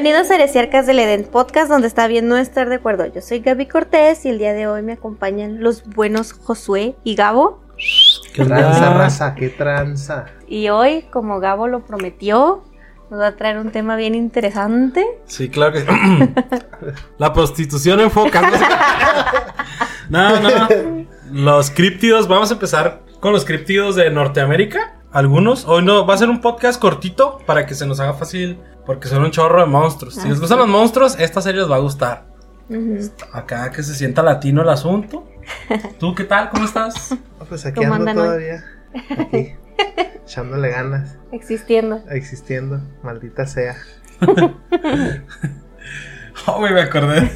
Bienvenidos a Heresiarcas del Edén, podcast donde está bien no estar de acuerdo. Yo soy Gaby Cortés y el día de hoy me acompañan los buenos Josué y Gabo. ¿Qué tranza, raza? ¿Qué tranza? Y hoy, como Gabo lo prometió, nos va a traer un tema bien interesante. Sí, claro que La prostitución en foca. no, no. Los críptidos, vamos a empezar con los críptidos de Norteamérica. Algunos. Hoy no, va a ser un podcast cortito para que se nos haga fácil. Porque son un chorro de monstruos. Si les gustan los monstruos, esta serie les va a gustar. Acá que se sienta latino el asunto. ¿Tú qué tal? ¿Cómo estás? Pues aquí ¿Cómo ando todavía. Aquí. echándole ganas. Existiendo. Existiendo. Maldita sea. Oh, güey, me acordé.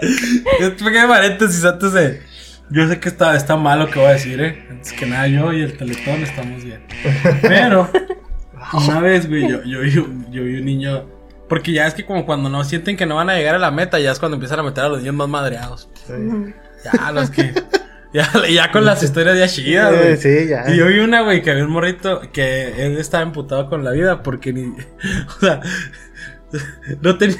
Este pequeño paréntesis antes de. Yo sé que está, está mal lo que voy a decir, ¿eh? Antes que nada, yo y el teletón estamos bien. Pero, una vez, güey, yo, yo, vi un- yo vi un niño. Porque ya es que, como cuando no sienten que no van a llegar a la meta, ya es cuando empiezan a meter a los niños más madreados. Sí, Ya, los que. Ya, ya con las historias ya chidas, güey. sí, ya. Y yo vi una, güey, que había un morrito que él estaba emputado con la vida porque ni. O sea, no tenía.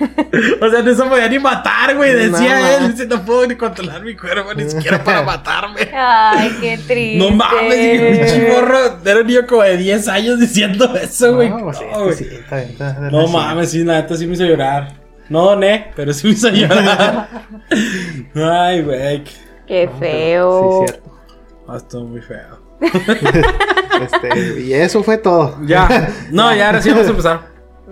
O sea, no se podía ni matar, güey. Decía No, él. Dice, no puedo ni controlar mi cuerpo, ni siquiera para matarme. Ay, qué triste. No mames, dije, pinche morro. Era un niño como de 10 años diciendo eso, güey. No, pues No, sí, está bien, está bien, No sí. mames, sí, la neta sí me hizo llorar. No doné, pero sí me hizo llorar. Ay, güey. Qué No, pero feo. Sí, cierto. Ah, estuvo muy feo. Este, y eso fue todo. Ya. No, ya ahora sí vamos a empezar.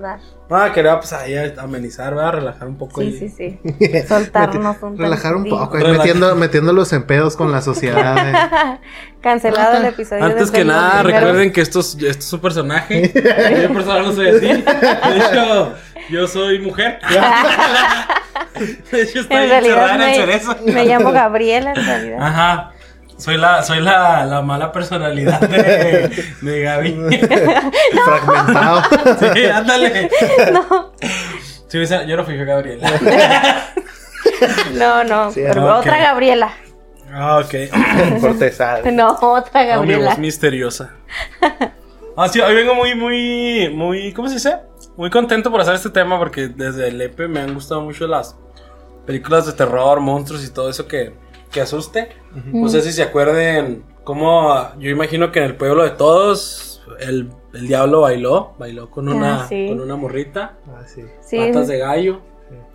Va. Ah, quería pues ahí amenizar, ¿verdad? Relajar un poco. Sí, ahí. sí, sí. Soltarnos un Relajar un poco, Relaja- metiendo, metiéndolos en pedos con la sociedad. eh. Cancelado el episodio. Antes que nada, primeros- recuerden que esto es, esto es un personaje. Yo personal no soy así. De hecho, yo soy mujer. De hecho, estoy En realidad encerrada en el cerezo. me llamo Gabriela en realidad. Ajá. Soy la, soy la, la mala personalidad de, de Gaby. Fragmentado. Sí, ándale. No, Sí, yo no fui Gabriela. no, no. Sí, pero ok. otra Gabriela. Ah, ok. Cortesal. No, otra No, mi Gabriela. voz misteriosa. Ah, sí, hoy vengo muy, muy, muy, ¿cómo se dice? Muy contento por hacer este tema porque desde el EP me han gustado mucho las películas de terror, monstruos y todo eso que, que asuste. No sé si se acuerden cómo yo imagino que en el pueblo de todos el, el diablo bailó, bailó con una, Ah, sí. con una morrita, Ah, sí. Sí, patas de gallo.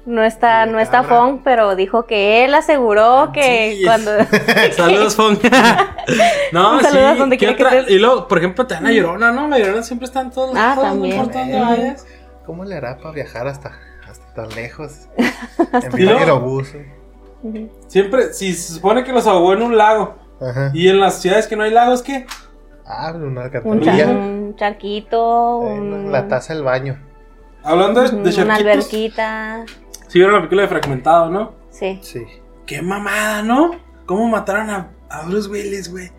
no está, no está. Fong, pero dijo que él aseguró que Sí. cuando. Saludos, Fon. no, Un saludo sí. donde ¿qué quiera que estés. Y luego, por ejemplo, te dan la llorona, ¿no? La llorona siempre está en todos Ah, lados, no también. importa dónde También. vayas. ¿Cómo le hará para viajar hasta, hasta tan lejos? En Y luego- aerobús. eh. Siempre, si se supone que los ahogó en un lago. Ajá. Y en las ciudades que no hay lagos, ¿qué? Ah, una un, cha- alcantarilla. un charquito, Eh, un- La taza del baño. Hablando de, una alberquita. Sí, vieron la película de Fragmentado, ¿no? Sí. Sí. Qué mamada, ¿no? ¿Cómo mataron a, a Bruce Willis, güey?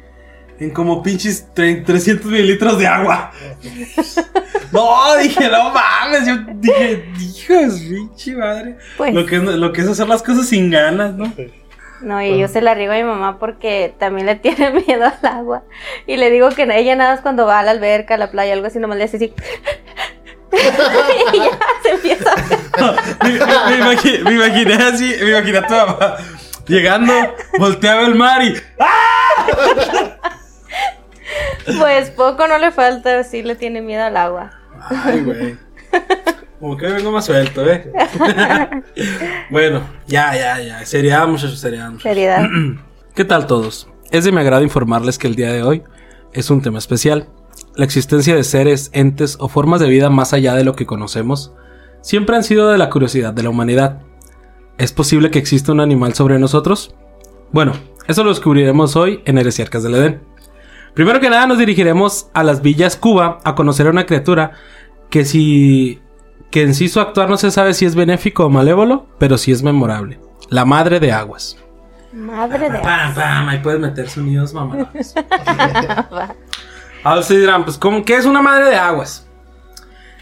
En como pinches tre- 300 mililitros de agua. no, dije, no mames. Yo dije, hijos, pinche madre. Pues. Lo que, es, lo que es hacer las cosas sin ganas, ¿no? No, y yo se la riego a mi mamá porque también le tiene miedo al agua. Y le digo que ella nada más cuando va a la alberca, a la playa, algo así, nomás le hace así. y ya se empieza a me, me- me imagi- me imaginé así, me imaginé a tu mamá llegando, volteaba el mar y. Pues poco no le falta, sí le tiene miedo al agua. Ay, güey. Como que vengo más suelto, ¿eh? bueno, ya, ya, ya. Seriedad, muchachos, seriedad. muchachos. Seriedad. ¿Qué tal todos? Es de mi agrado informarles que el día de hoy es un tema especial. La existencia de seres, entes o formas de vida más allá de lo que conocemos siempre han sido de la curiosidad de la humanidad. ¿Es posible que exista un animal sobre nosotros? Bueno, eso lo descubriremos hoy en Heresiarcas del Edén. Primero que nada nos dirigiremos a las villas Cuba a conocer a una criatura que si que en sí su actuar no se sabe si es benéfico o malévolo, pero sí es memorable. La madre de aguas. Madre de Pam, pam, ahí puedes meter sonidos mamados. Ahora ustedes dirán, pues, ¿cómo, ¿qué es una madre de aguas?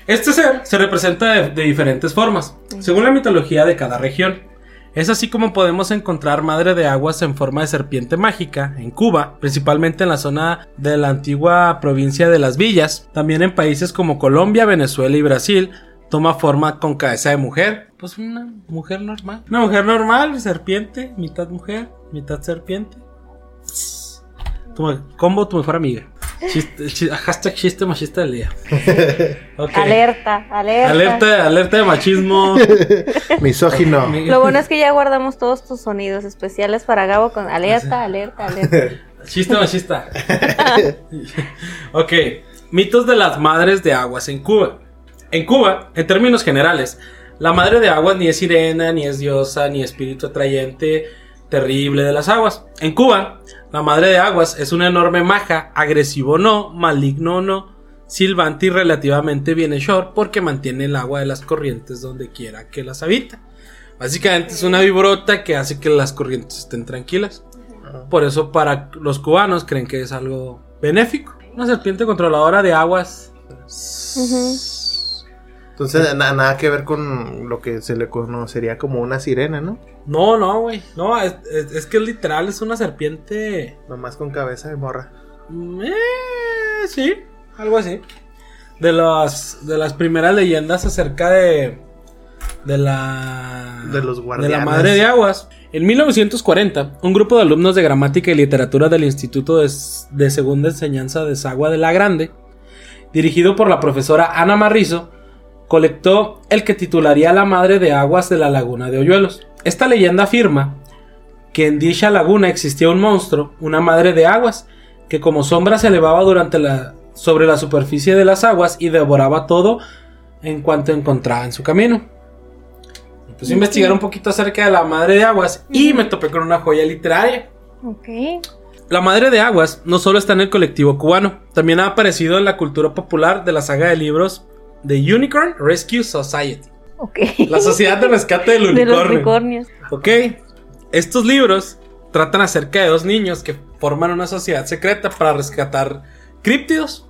Este ser se representa de, de diferentes formas, según la mitología de cada región. Es así como podemos encontrar madre de aguas en forma de serpiente mágica en Cuba, principalmente en la zona de la antigua provincia de las Villas. También en países como Colombia, Venezuela y Brasil toma forma con cabeza de mujer. Pues una mujer normal. Una mujer normal, serpiente, mitad mujer, mitad serpiente. Combo tu mejor amiga. Chiste, chi- hashtag chiste machista del día. Alerta, alerta. Alerta, alerta de machismo. Misógino. Lo bueno es que ya guardamos todos tus sonidos especiales para Gabo con alerta, alerta, alerta. Chiste machista. ok. Mitos de las madres de aguas en Cuba. En Cuba, en términos generales, la madre de aguas ni es sirena, ni es diosa, ni espíritu atrayente terrible de las aguas. En Cuba, la madre de aguas es una enorme maja, agresivo no, maligno no, silbante y relativamente bienhechor porque mantiene el agua de las corrientes donde quiera que las habita. Básicamente es una vibrota que hace que las corrientes estén tranquilas. Por eso para los cubanos creen que es algo benéfico. Una serpiente controladora de aguas. Entonces, na- nada que ver con lo que se le conocería como una sirena, ¿no? No, no, güey. No, es, es- es que literal es una serpiente. Nomás con cabeza de morra. mm, eh, sí, algo así. De las, de las primeras leyendas acerca de. De la. De los De la guardianes. madre de aguas. En 1940, un grupo de alumnos de gramática y literatura del Instituto de, de Segunda Enseñanza de Sagua de la Grande, dirigido por la profesora Ana Marrizo, colectó el que titularía La Madre de Aguas de la Laguna de Hoyuelos. Esta leyenda afirma que en dicha laguna existía un monstruo, una madre de aguas, que como sombra se elevaba durante la, sobre la superficie de las aguas y devoraba todo en cuanto encontraba en su camino. Empecé a investigar un poquito acerca de la madre de aguas y me topé con una joya literaria. Ok. La Madre de Aguas no solo está en el colectivo cubano, también ha aparecido en la cultura popular de la saga de libros The Unicorn Rescue Society, Ok. la sociedad de rescate del de los unicornio. unicornios. ok, estos libros tratan acerca de dos niños que forman una sociedad secreta para rescatar críptidos.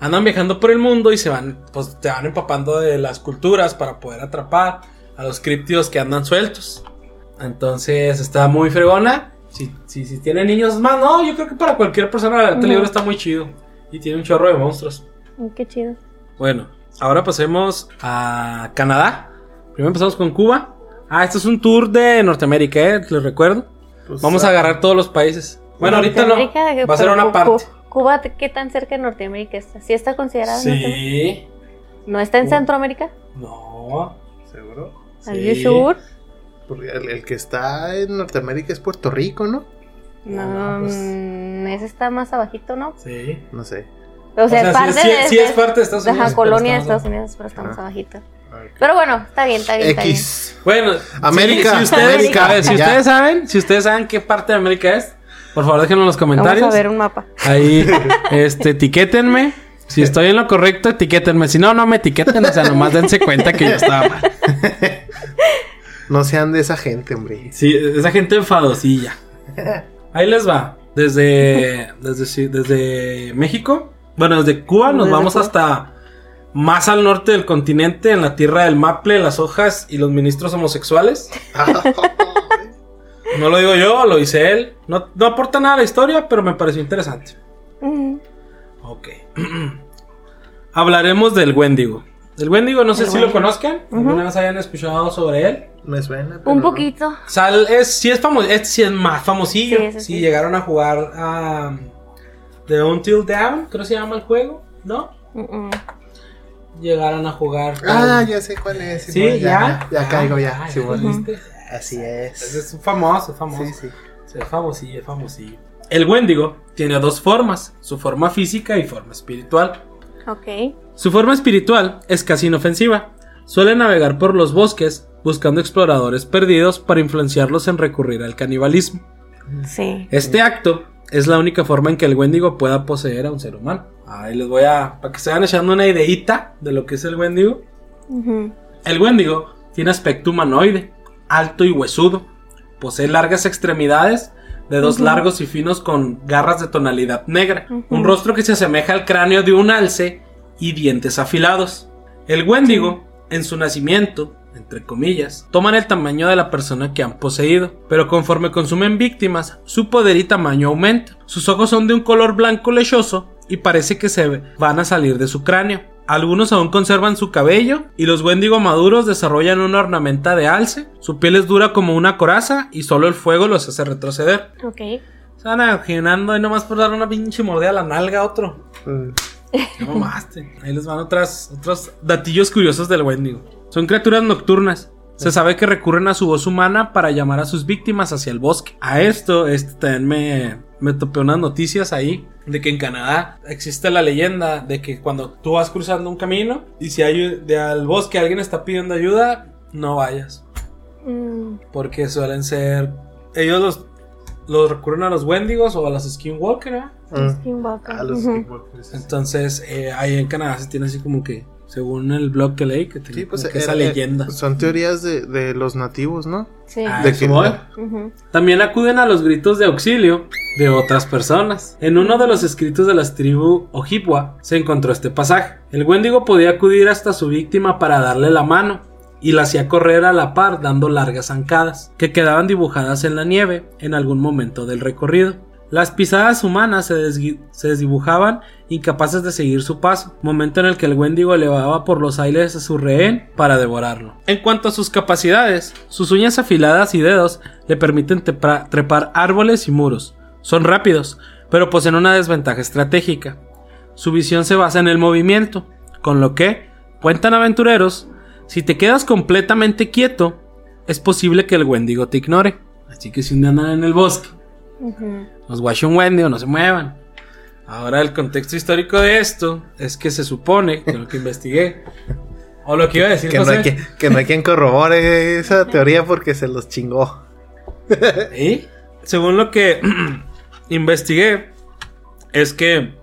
Andan viajando por el mundo y se van, pues te van empapando de las culturas para poder atrapar a los críptidos que andan sueltos. Entonces está muy fregona. Si, si, si tiene niños más, no, yo creo que para cualquier persona este Ujú. libro está muy chido. Y tiene un chorro de monstruos. Qué chido. Bueno, ahora pasemos a Canadá. Primero empezamos con Cuba. Ah, esto es un tour de Norteamérica, ¿eh? Les recuerdo. Pues, Vamos a agarrar todos los países. Bueno, ahorita no. Va a ser una parte. Cu- Cuba, ¿qué tan cerca de Norteamérica está? ¿Sí está considerada? Sí. ¿No está en Cuba. Centroamérica? No. ¿Seguro? ¿Are Sí. you sure? Porque el, el que está en Norteamérica es Puerto Rico, ¿no? No, pues- mm, ese está más abajito, ¿no? Sí. No sé. O sea, es parte sí- de, sí de- es parte de Estados Ajá, Unidos. pero colonia de Estados Unidos, pero estamos Ajá. abajito. Pero bueno, está bien, está bien, está bien. X. Bueno, América, si, si ustedes, América, a ver, si ustedes saben, si ustedes saben qué parte de América es, por favor déjenlo en los Vamos comentarios. a ver un mapa. Ahí, este, etiquétenme. Si estoy en lo correcto, etiquétenme. Si no, no me etiqueten. O sea, nomás dense cuenta que yo estaba mal. No sean de esa gente, hombre. Sí, esa gente enfadosilla. Ahí les va. Desde, desde, sí, desde México. Bueno, desde Cuba nos Desde vamos Cuba. hasta más al norte del continente, en la tierra del maple, las hojas y los ministros homosexuales. No lo digo yo, lo dice él. No, no aporta nada a la historia, pero me pareció interesante. Ujú. Ok. Hablaremos del Wendigo. El Wendigo, no sé El si lo conozcan. ¿Alguna vez hayan escuchado sobre él? Me suena. pero Un no. poquito. Sal es, sí es famoso, es, sí es más famosillo. Sí, sí. llegaron a jugar a The Until Down, creo que se llama el juego, ¿no? Mm. Llegaron a jugar. Ah, con- ya sé cuál es. Sí, ya. Ya, Ah, caigo, ya. ah, sí, viste. Así es. Es famoso, es famoso. Sí, sí. Sí, es famosillo, es famosillo. El Wendigo tiene dos formas, su forma física y forma espiritual. Ok. Su forma espiritual es casi inofensiva. Suele navegar por los bosques buscando exploradores perdidos para influenciarlos en recurrir al canibalismo. Sí. Este acto es la única forma en que el Wendigo pueda poseer a un ser humano. Ahí les voy a. para que se vayan echando una ideita de lo que es el Wendigo. El Wendigo tiene aspecto humanoide, alto y huesudo. Posee largas extremidades de dos Ujú. largos y finos con garras de tonalidad negra. Un rostro que se asemeja al cráneo de un alce y dientes afilados. El Wendigo en su nacimiento, entre comillas, toman el tamaño de la persona que han poseído, pero conforme consumen víctimas, su poder y tamaño aumenta. Sus ojos son de un color blanco lechoso y parece que se van a salir de su cráneo. Algunos aún conservan su cabello y los Wendigo maduros desarrollan una ornamenta de alce. Su piel es dura como una coraza y solo el fuego los hace retroceder. Ok. Se van imaginando y nomás por dar una pinche mordida a la nalga a otro. Mm. Mamaste. Ahí les van otras, otros datillos curiosos del Wendigo. Son criaturas nocturnas. Se sabe que recurren a su voz humana para llamar a sus víctimas hacia el bosque. A esto, este también me, me topé unas noticias ahí de que en Canadá existe la leyenda de que cuando tú vas cruzando un camino y si hay de al bosque alguien está pidiendo ayuda, no vayas. Mm, Porque suelen ser. Ellos los, los recurren a los Wendigos o a los Skinwalker, ¿eh? Skinwalker. A los. Skinwalkers. Entonces, eh, ahí en Canadá se tiene así como que, según el blog que leí, que tiene Sí, pues esa leyenda. Son teorías de, de los nativos, ¿no? Sí. Ah, de que-. También acuden a los gritos de auxilio de otras personas. En uno de los escritos de las tribus Ojibwa se encontró este pasaje. El Wendigo podía acudir hasta su víctima para darle la mano y la hacía correr a la par dando largas zancadas, que quedaban dibujadas en la nieve en algún momento del recorrido. Las pisadas humanas se, se desdibujaban incapaces de seguir su paso, momento en el que el Wendigo elevaba por los aires a su rehén para devorarlo. En cuanto a sus capacidades, sus uñas afiladas y dedos le permiten trepar árboles y muros. Son rápidos, pero poseen una desventaja estratégica. Su visión se basa en el movimiento, con lo que, cuentan aventureros, si te quedas completamente quieto, es posible que el Wendigo te ignore. Así que si un en el bosque Ujú. los guacha un Wendigo, no se muevan. Ahora el contexto histórico de esto es que se supone, que lo que investigué, o lo que iba a decir Que no, hay quien, que no hay quien corrobore esa teoría porque se los chingó. ¿Y? según lo que investigué, es que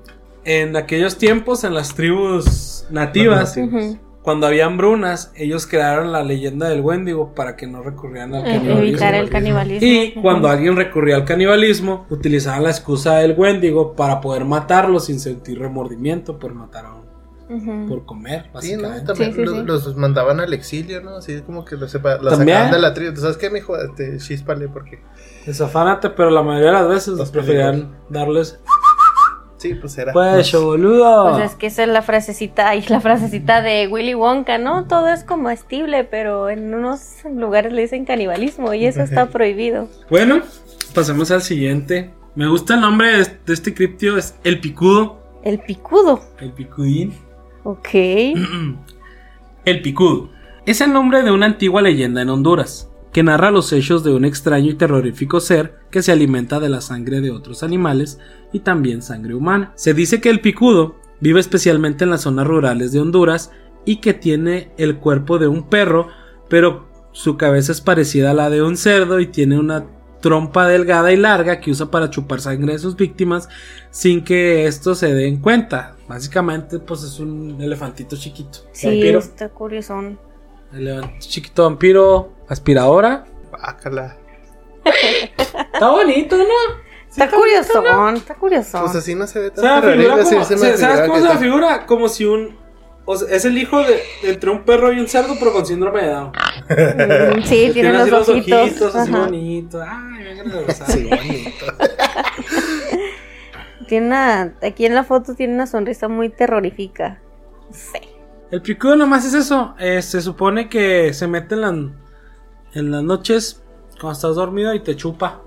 en aquellos tiempos, en las tribus nativas, Los. Cuando había hambrunas, ellos crearon la leyenda del Wendigo para que no recurrieran al Eh, canibalismo. Evitar el canibalismo. Y cuando alguien recurría al canibalismo, utilizaban la excusa del Wendigo para poder matarlo sin sentir remordimiento por matar a uno, por comer, Sí, ¿no? básicamente. También Sí, sí, los, sí. los mandaban al exilio, ¿no? Así como que los, sepa, los También. sacaban de la tribu. ¿Tú sabes qué, mijo? Este, chispale, porque... Desafánate, pero la mayoría de las veces Los preferían darles. Sí, pues era... Pues, boludo. Pues es que esa es la frasecita, y la frasecita de Willy Wonka, ¿no? Todo es comestible, pero en unos lugares le dicen canibalismo y eso está prohibido. Bueno, pasemos al siguiente. Me gusta el nombre de de este criptio, es El Picudo. El picudo. El Picudín. Ok. El Picudo. Es el nombre de una antigua leyenda en Honduras, que narra los hechos de un extraño y terrorífico ser que se alimenta de la sangre de otros animales y también sangre humana. Se dice que el picudo vive especialmente en las zonas rurales de Honduras y que tiene el cuerpo de un perro, pero su cabeza es parecida a la de un cerdo y tiene una trompa delgada y larga que usa para chupar sangre de sus víctimas sin que estos se den cuenta. Básicamente, pues es un elefantito chiquito. Sí, Vampiro. está curioso. Chiquito vampiro, aspiradora. Bácala. Está bonito, ¿no? Está curioso, está curioso. Pues así no se ve O tan sea, figura terrorífico, como, sí, se me se- ¿Sabes cómo se la está- figura? Como si un... o sea, es el hijo de, entre un perro y un cerdo, pero con síndrome de Down. Mm, sí, tiene así los ojitos. así ajá. bonitos. Ay, me. Sí, bonito. Tiene una, aquí en la foto tiene una sonrisa muy terrorífica. Sí. El picudo nomás es eso. eh, se supone que se mete en, la- en las noches cuando estás dormido y te chupa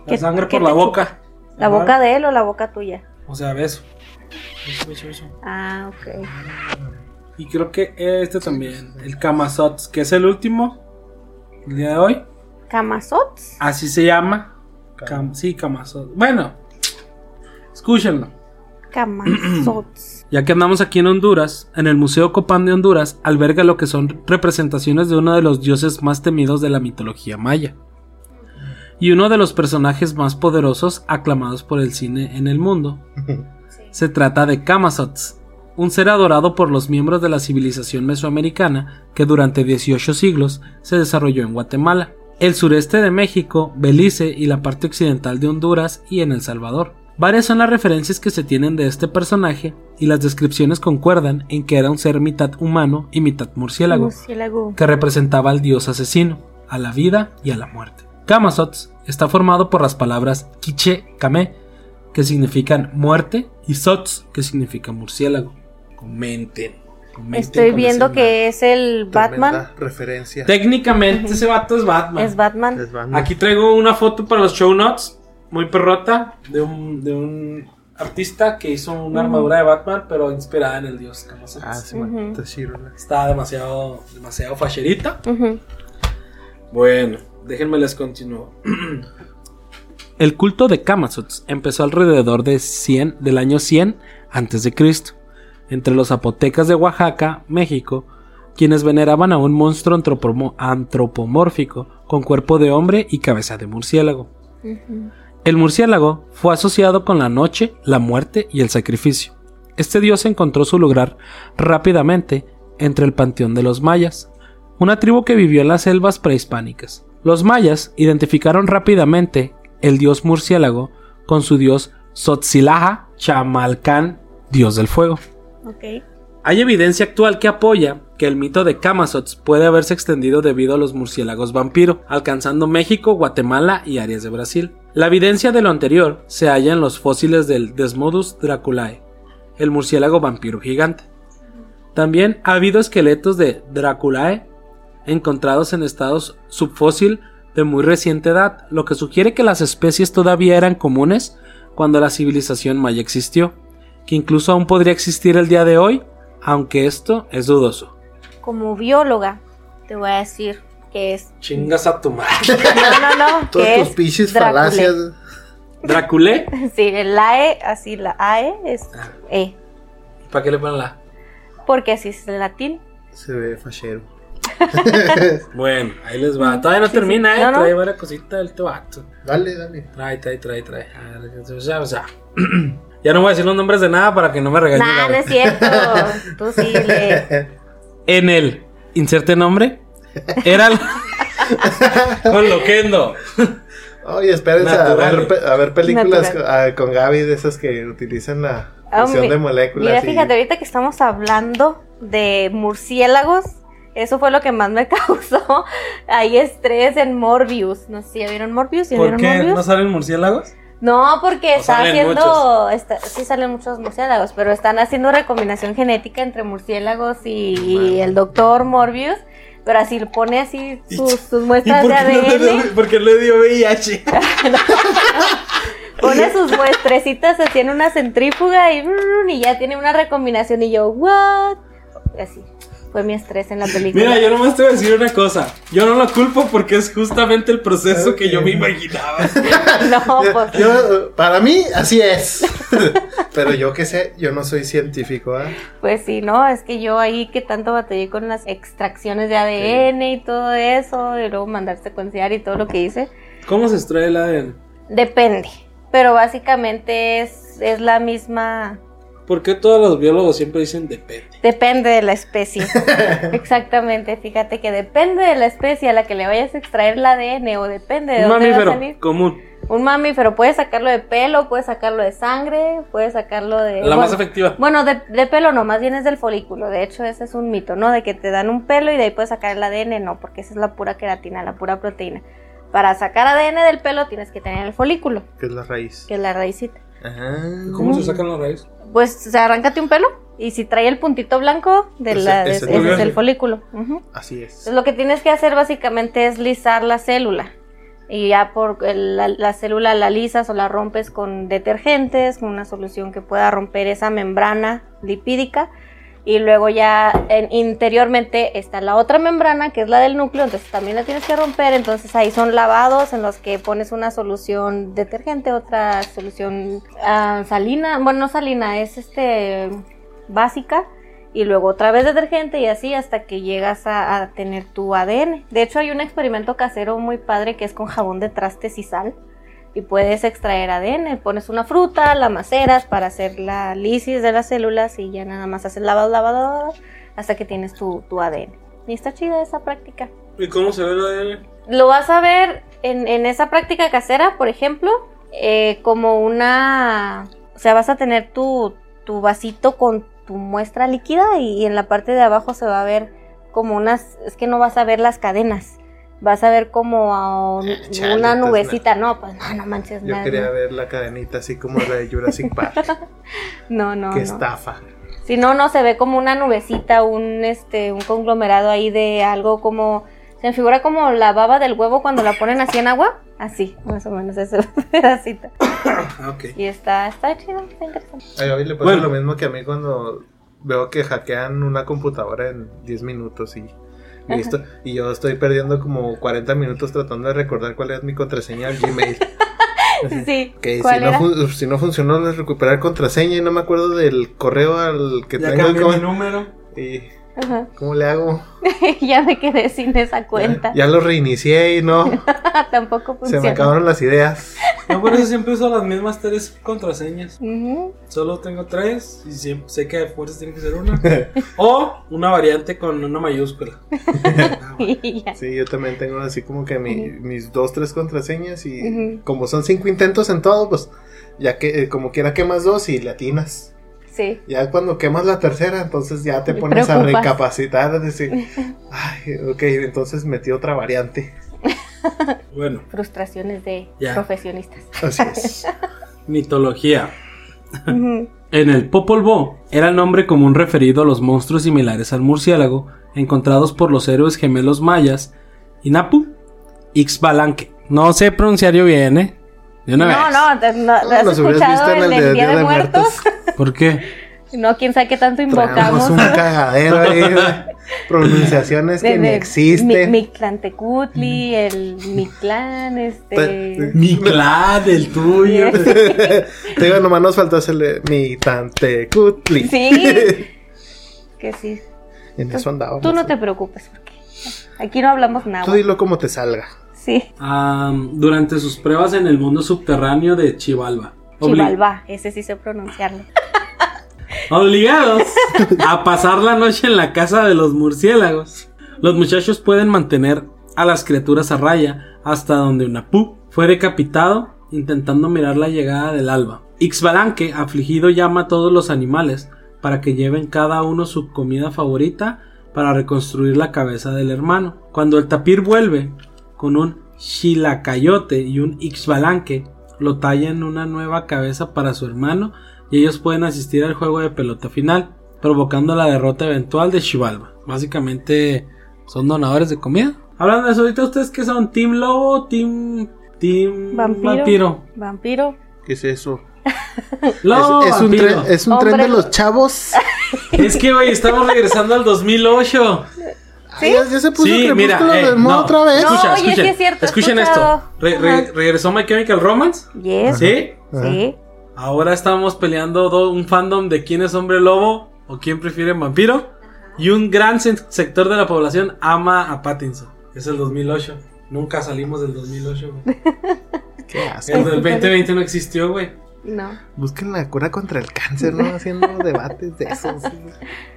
la ¿Qué- sangre por la boca. ¿La Ajá. boca de él o la boca tuya? O sea, beso. Beso, beso, beso. Ah, ok. Y creo que este también, el Kamazots, que es el último, el día de hoy. ¿Camazots? Así se llama. Cam- sí, Kamazots. Bueno, escúchenlo. Camazots. Ya que andamos aquí en Honduras, en el Museo Copán de Honduras alberga lo que son representaciones de uno de los dioses más temidos de la mitología maya. Y uno de los personajes más poderosos aclamados por el cine en el mundo. Se trata de Kamazots, un ser adorado por los miembros de la civilización mesoamericana que durante 18 siglos se desarrolló en Guatemala, el sureste de México, Belice y la parte occidental de Honduras y en El Salvador. Varias son las referencias que se tienen de este personaje y las descripciones concuerdan en que era un ser mitad humano y mitad murciélago, Murciélago. que representaba al dios asesino, a la vida y a la muerte. Kamazots está formado por las palabras Kiche Kame, que significan muerte, y Sots, que significa murciélago. Comenten. comenten Estoy viendo que es el Batman. Referencia. Técnicamente ese vato es Batman. Es Batman. Es Batman. Aquí traigo una foto para los show notes, muy perrota, de un, de un artista que hizo una armadura de Batman, pero inspirada en el dios Kamazots. Ah, sí. Toshiro, ¿no? Está demasiado, demasiado facherita. Bueno, déjenme les continúo. El culto de Kamazots empezó alrededor de 100 del año 100 antes de Cristo, entre los zapotecas de Oaxaca, México, quienes veneraban a un monstruo antropomo- antropomórfico con cuerpo de hombre y cabeza de murciélago. El murciélago fue asociado con la noche, la muerte y el sacrificio. Este dios encontró su lugar rápidamente entre el panteón de los mayas, una tribu que vivió en las selvas prehispánicas. Los mayas identificaron rápidamente el dios murciélago con su dios Sotzilaja Chamalcán, dios del fuego. Hay evidencia actual que apoya que el mito de Kamazots puede haberse extendido debido a los murciélagos vampiro, alcanzando México, Guatemala y áreas de Brasil. La evidencia de lo anterior se halla en los fósiles del Desmodus draculae, el murciélago vampiro gigante. También ha habido esqueletos de Draculae encontrados en estados subfósil de muy reciente edad, lo que sugiere que las especies todavía eran comunes cuando la civilización maya existió, que incluso aún podría existir el día de hoy, aunque esto es dudoso. Como bióloga, te voy a decir que es. Chingas a tu madre. No, no, no. Todos tus es pinches falacias. ¿Draculé? Sí, el AE, así la AE es Ah. E. ¿Para qué le ponen la? Porque así es el latín. Se ve fachero. Bueno, ahí les va. Todavía no termina, eh. No, no. Trae varias cositas del tebato. Dale, dale. Trae, trae, trae, trae. A ver, o sea, o sea. Ya no voy a decir los nombres de nada para que no me regañen. Nah, no es cierto. Tú sí le. En el inserte nombre era el... con Loquendo. Oye, espérense a ver, a ver películas con Gaby de esas que utilizan la Ah, fusión mi- de moléculas. Mira, y- fíjate, ahorita que estamos hablando de murciélagos, eso fue lo que más me causó. Hay estrés en Morbius. No sé si ya vieron Morbius. ¿Ya ¿Por vieron qué Morbius? no salen murciélagos? No, porque O está haciendo. está- sí, salen muchos murciélagos, pero están haciendo recombinación genética entre murciélagos y, y el doctor Morbius. Pero así pone así sus, sus muestras de ADN. por qué le dio VIH? Pone sus muestrecitas así en una centrífuga y, y ya tiene una recombinación. Y yo, ¿what? Así. Fue mi estrés en la película. Mira, yo nomás te voy a decir una cosa. Yo no lo culpo porque es justamente el proceso que yo me imaginaba. No, pues. Yo, para mí, así es. Pero yo qué sé, yo no soy científico, ¿ah? Pues sí, no, es que yo ahí que tanto batallé con las extracciones de ADN y todo eso, y luego mandar secuenciar y todo lo que hice. ¿Cómo se extrae el ADN? Depende, pero básicamente es, es la misma... ¿Por qué todos los biólogos siempre dicen depende? Depende de la especie. Exactamente, fíjate que depende de la especie a la que le vayas a extraer el ADN o depende de Un dónde va a mamífero salir. común. Un mamífero, puedes sacarlo de pelo, puedes sacarlo de sangre, puedes sacarlo de... La más bueno, efectiva. Bueno, de, de pelo no, más bien es del folículo. De hecho, ese es un mito, ¿no? De que te dan un pelo y de ahí puedes sacar el ADN. No, porque esa es la pura queratina, la pura proteína. Para sacar ADN del pelo tienes que tener el folículo, Que es la raíz. que es la raicita. Ajá. ¿Cómo se sacan los raíces? Pues, o sea, arráncate un pelo y si trae el puntito blanco, de Ese- la, ese ese, es ese el es el verde. folículo. Así es. Entonces, lo que tienes que hacer básicamente es lisar la célula. Y ya por el- la, la célula la lisas o la rompes con detergentes, con una solución que pueda romper esa membrana lipídica. Y luego ya en- interiormente está la otra membrana, que es la del núcleo, entonces también la tienes que romper. Entonces ahí son lavados en los que pones una solución detergente, otra solución ah, salina, bueno, no salina, es este básica y luego otra vez detergente y así hasta que llegas a, a tener tu ADN. De hecho hay un experimento casero muy padre que es con jabón de trastes y sal y puedes extraer ADN. Pones una fruta, la maceras para hacer la lisis de las células y ya nada más haces lavado, lavado, lavado, hasta que tienes tu, tu ADN. Y está chida esa práctica. ¿Y cómo se ve el ADN? Lo vas a ver en, en esa práctica casera, por ejemplo. eh, como una... O sea, vas a tener tu, tu vasito con tu muestra líquida y en la parte de abajo se va a ver como unas... Es que no vas a ver las cadenas. Vas a ver como a un- Eh, chale, una nubecita. No, pues no, no manches Yo nada. quería ver la cadenita así como la de Jurassic Park. No, no, que no. estafa. Si no, no se ve como una nubecita, un este, un conglomerado ahí de algo como. Se me figura como la baba del huevo cuando la ponen así en agua. Así, más o menos ese pedacito. Ok. Y está, está chido, está interesante. A Gaby le pasa Bueno. lo mismo que a mí cuando veo que hackean una computadora en 10 minutos y, y, esto- y yo estoy perdiendo como 40 minutos tratando de recordar cuál es mi contraseña al Gmail. Sí, Que si ¿cuál no, si no funcionó, es recuperar contraseña y no me acuerdo del correo al que Ya tengo cambié como- mi número. y Ajá. ¿Cómo le hago? ya me quedé sin esa cuenta. Ya, ya lo reinicié y no. Tampoco Se funciona. me acabaron las ideas. Yo por eso siempre uso las mismas tres contraseñas. Ujú. Solo tengo tres y siempre, sé que de fuerzas tiene que ser una. o una variante con una mayúscula. Sí, yo también tengo así como que mi- mis dos, tres contraseñas y Ujú. como son cinco intentos en todo, pues ya que eh, como quiera quemas dos y latinas. Sí. Ya cuando quemas la tercera, entonces ya te pones a recapacitar, a decir, ay, ok, entonces metí otra variante. Bueno, Frustraciones de Ya. profesionistas. Así es. mitología. En el Popol Vuh era el nombre común referido a los monstruos similares al murciélago encontrados por los héroes gemelos mayas Inapu Ixbalanque. No sé pronunciar yo bien, ¿eh? De una No, vez. no, te- no, ¿te ¿has escuchado visto en el, el de Día de, Muertos? ¿Por qué? No, quién sabe qué tanto Traemos invocamos. un cagadero ahí de pronunciaciones que ni existen. Mi, Mictlantecutli, el Mictlán, este. Te- Mi clan, el tuyo. Te digo, nomás nos faltó hacerle mi tante cutli. Sí. que sí. En eso andábamos. Tú no te preocupes, porque aquí no hablamos nada. Tú dilo como te salga. Sí. Durante sus pruebas en el mundo subterráneo de Chivalba. Obli- Chivalba, ese sí sé pronunciarlo. Obligados a pasar la noche en la casa de los murciélagos, los muchachos pueden mantener a las criaturas a raya hasta donde Unapu fue decapitado intentando mirar la llegada del alba. Ixbalanque, afligido, llama a todos los animales para que lleven cada uno su comida favorita para reconstruir la cabeza del hermano. Cuando el tapir vuelve con un Xilacayote y un Ixbalanque, lo tallan una nueva cabeza para su hermano y ellos pueden asistir al juego de pelota final, provocando la derrota eventual de Xibalba. Básicamente son donadores de comida. Hablando de eso, ahorita ustedes que son Team Lobo, Team Team Vampiro. Vampiro. Vampiro. ¿Qué es eso? Lobo, es, es un tren, es un tren de los chavos. Es que güey, estamos regresando al 2008. Ay, ya, ya se puso Sí, mira, Crepúsculo eh, de moda no. otra vez. No, Escucha, oye, escuchen, sí es cierto, he escuchen esto. Re- re- Ajá. regresó My Chemical Romance. Yes. ¿Sí? Sí. Ahora estamos peleando do- un fandom de quién es hombre lobo o quién prefiere vampiro. Y un gran se- sector de la población ama a Pattinson. Es el 2008. Nunca salimos del 2008, güey. Qué asco. El del 2020 no existió, güey. No. Busquen la cura contra el cáncer, ¿no? Haciendo debates de eso. sí.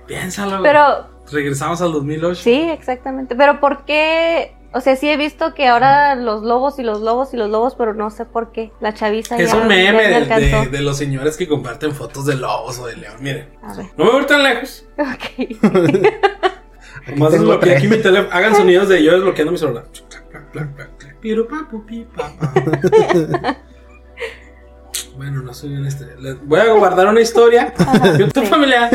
Piénsalo, güey. Pero Regresamos al 2008. Sí, exactamente. Pero ¿por qué? O sea, sí he visto que ahora los lobos y los lobos y los lobos, pero no sé por qué. La chaviza Es ya, un meme de, de- de los señores que comparten fotos de lobos o de león. Miren, A ver. no me voy tan lejos. Ok. Aquí Más tengo desbloqueé tres. aquí mi teléfono. Hagan sonidos de yo desbloqueando mi celular. Piru, papu, pi, pa, pa. Bueno, no soy un este. Les voy a guardar una historia de tu sí. familiar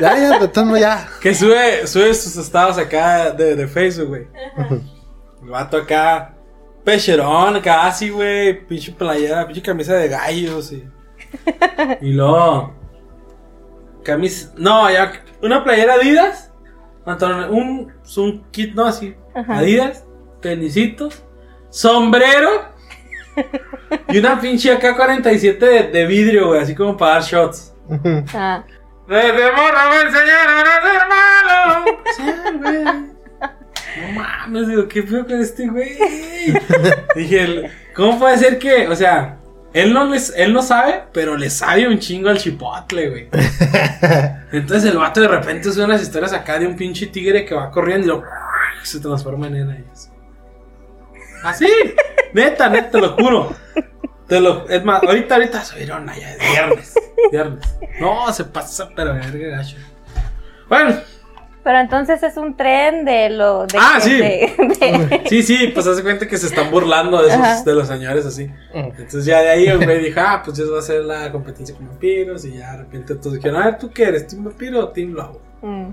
Ya, ya, modos, ya. que sube, sube sus estados acá de, de Facebook, güey. El vato acá, pecherón, casi, güey. Pinche playera, pinche camisa de gallos y. Y luego. Camisa. No, ya. Una playera Adidas. Un, un kit, no así. Ajá. Adidas, tenisitos, sombrero. Y una pinche AK-47 de, de vidrio, güey, así como para dar shots. Ah, Desde morro me enseñaron a ser malo. Sí, güey. No mames, digo, ¿qué feo con este güey? Dije, ¿cómo puede ser que, o sea, él no, les, él no sabe, pero le sabe un chingo al chipotle, güey? Entonces el vato de repente sube unas historias acá de un pinche tigre que va corriendo y lo, se transforma en y así. Neta, neta, te lo juro. Te lo, es más, ahorita, ahorita subieron allá, es viernes. Viernes. No, se pasa, pero verga, gacho. Bueno, Pero entonces es un tren de lo. De Ah, que- sí. de- de- sí, sí, pues hace cuenta que se están burlando de esos, Ajá. de los señores así. Entonces ya de ahí el güey dijo, ah, pues eso va a ser la competencia con vampiros. Y ya de repente todos dijeron, a ver, ¿tú qué eres? ¿Team vampiro o Team lobo? Mm.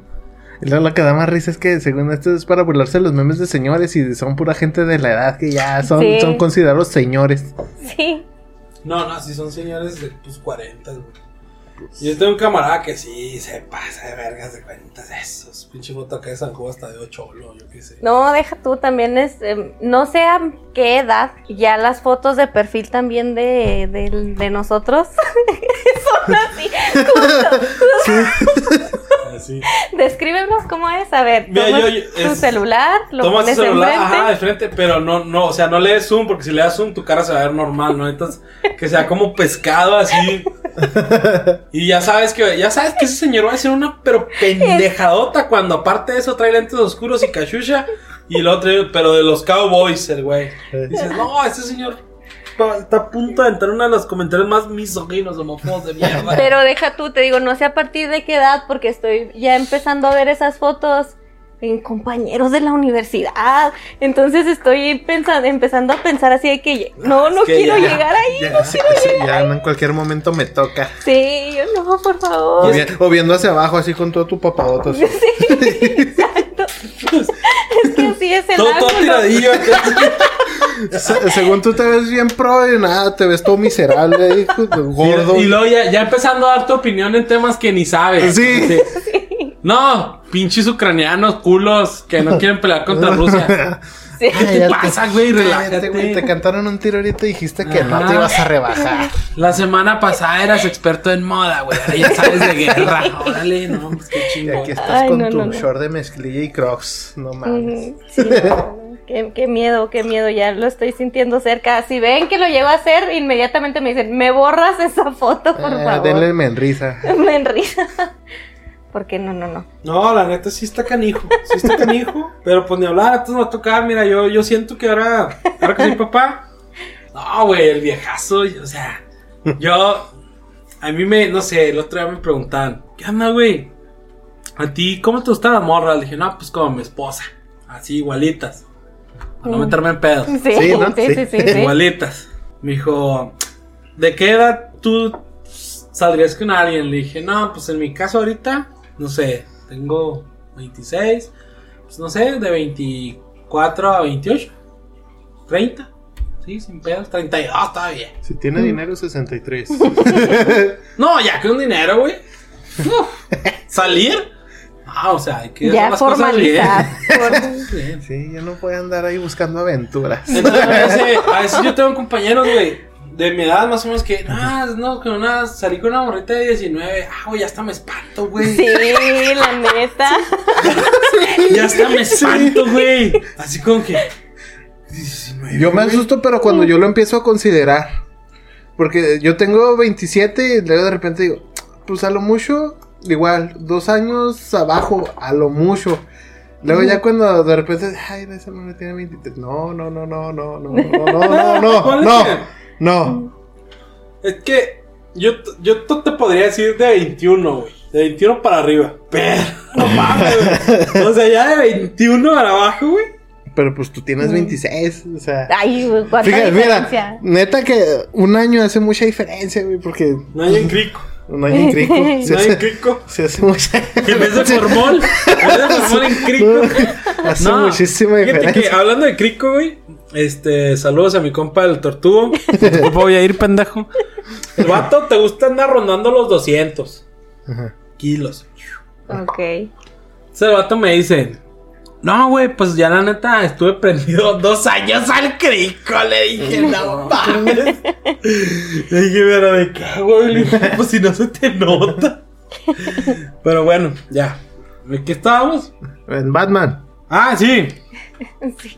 Y luego lo que da más risa es que según esto es para burlarse de los memes de señores y son pura gente de la edad que ya son, Sí. son considerados señores. Sí. No, no, sí son señores de pues 40, güey. Yo tengo un camarada que sí se pasa de vergas de cuentas esos. Pinche foto acá de San Juan hasta de 8 yo qué sé. No, deja tú, también es, eh, no sé a qué edad, ya las fotos de perfil también de, de, de nosotros son así. Así. Descríbenos cómo es, a ver, Mira, tomas yo- yo- tu es- celular, lo Tomas tu pones celular, enfrente. ajá, de frente, pero no, no, o sea, no le des zoom, porque si le das zoom, tu cara se va a ver normal, ¿no? Entonces, que sea como pescado así. Y ya sabes que, ya sabes que ese señor va a ser una pero pendejadota cuando aparte de eso trae lentes oscuros y cachucha. Y el otro, pero de los cowboys, el güey. Dices, no, este señor está a punto de entrar en uno de los comentarios más misóginos, homófobos de mierda. Pero deja tú, te digo, no sé a partir de qué edad, porque estoy ya empezando a ver esas fotos en compañeros de la universidad. Entonces estoy pensando, empezando a pensar así de que no, es no que quiero ya- llegar ahí. Ya, sí, sí, ya en cualquier momento me toca. Sí, yo no, por O, favor. vi- o viendo hacia abajo así con todo tu papadoto. así. Exacto. Es que así es el todo, todo tiradillo. Se- según tú te ves bien pro y nada, te ves todo miserable, hijo de gordo. Y luego ya, ya empezando a dar tu opinión en temas que ni sabes. Sí. No, pinches ucranianos, culos, que no quieren pelear contra Rusia. Sí. ¿Qué te pasa, güey? Relájate. güey, Te cantaron un tiro ahorita y dijiste que no te ibas a rebajar. La semana pasada eras experto en moda, güey. Ya sabes de guerra. Órale, no, pues qué Y chingón. aquí estás Ay, con no, tu no, no. short de mezclilla y crocs. No mames. Sí, qué, qué miedo, qué miedo, ya lo estoy sintiendo cerca. Si ven que lo llego a hacer, inmediatamente me dicen, me borras esa foto, por Eh, favor. denle menrisa. Me enrisa. Porque no, no, no. No, la neta sí está canijo. Sí está canijo. pero pues ni hablar, entonces me va a tocar. Mira, yo, yo siento que ahora, ahora que soy papá. No, güey, el viejazo. O sea, yo. A mí me, no sé, el otro día me preguntaban, ¿qué onda, güey? ¿A ti cómo te gusta la morra? Le dije, no, pues como mi esposa. Así, igualitas. Para no Mm. meterme en pedos. Sí, sí, Sí, sí, ¿no? sí, Sí. sí, sí. Igualitas. Me dijo, ¿de qué edad tú saldrías con alguien? Le dije, no, pues en mi caso ahorita, no sé, tengo 26, pues no sé, de 24 a 28, 30, sí, sin pedos, 32 todavía. Si tiene dinero, 63. No, ya que un dinero, güey. ¿Salir? Ah, o sea, hay que Ya hacer las cosas bien. formalizar. Bien. Sí, yo no voy a andar ahí buscando aventuras. Entonces, a veces, a veces yo tengo compañeros, güey, de mi edad más o menos que, ah, no, que una, salí con una morrita de 19, ah, güey, ya hasta me espanto, güey. Sí, la neta. Ya hasta me espanto, güey. Así como que, 19, Yo me asusto, pero cuando yo lo empiezo a considerar. Porque yo tengo 27 y luego de repente digo, pues a lo mucho, igual, dos años abajo, a lo mucho. Luego ya cuando de repente, ay, esa no tiene 23. No, no, no, no, no, no, no, no, no, ¿Cuál no, no, no. Es que yo, yo te podría decir de 21, güey. De 21 para arriba. Pero, no mames, güey. O sea, ya de 21 para abajo, güey. Pero pues tú tienes 26, o sea. Ay, güey, cuánta Fíjate, diferencia. mira, neta que un año hace mucha diferencia, güey, porque No hay en crico. Un año en crico se No hay en crico. se hace mucha En vez de formol, en vez de formol en crico. hace No, muchísima diferencia. que hablando de crico, güey. Este, saludos a mi compa el tortugo. Voy a ir, pendejo. El vato te gusta andar rondando los 200 Ajá. kilos. Ok. El vato me dice: No, güey, pues ya la neta estuve prendido dos años al crico. Le dije, no mames. Le dije, pero me cago, le dije, pues si no se te nota. Pero bueno, ya. ¿De qué estábamos? En Batman. Ah, sí. Sí.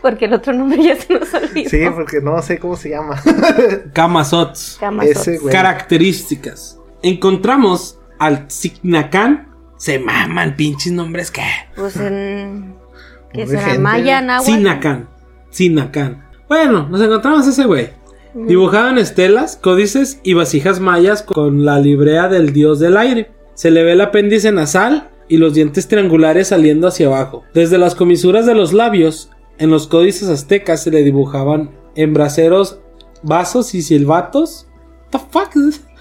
Porque el otro nombre ya se nos olvidó. Sí, porque no sé cómo se llama. Camazots. Camazotz. Ese, güey. Características. Encontramos al Signacan. Se maman pinches nombres que. Pues en. ¿Qué será? Maya, Nahuatl. Sinacan. Sinacan. Bueno, nos encontramos a ese güey. Dibujaban estelas, códices y vasijas mayas con la librea del dios del aire. Se le ve el apéndice nasal y los dientes triangulares saliendo hacia abajo. Desde las comisuras de los labios, en los códices aztecas se le dibujaban embraceros, vasos y silbatos. The fuck?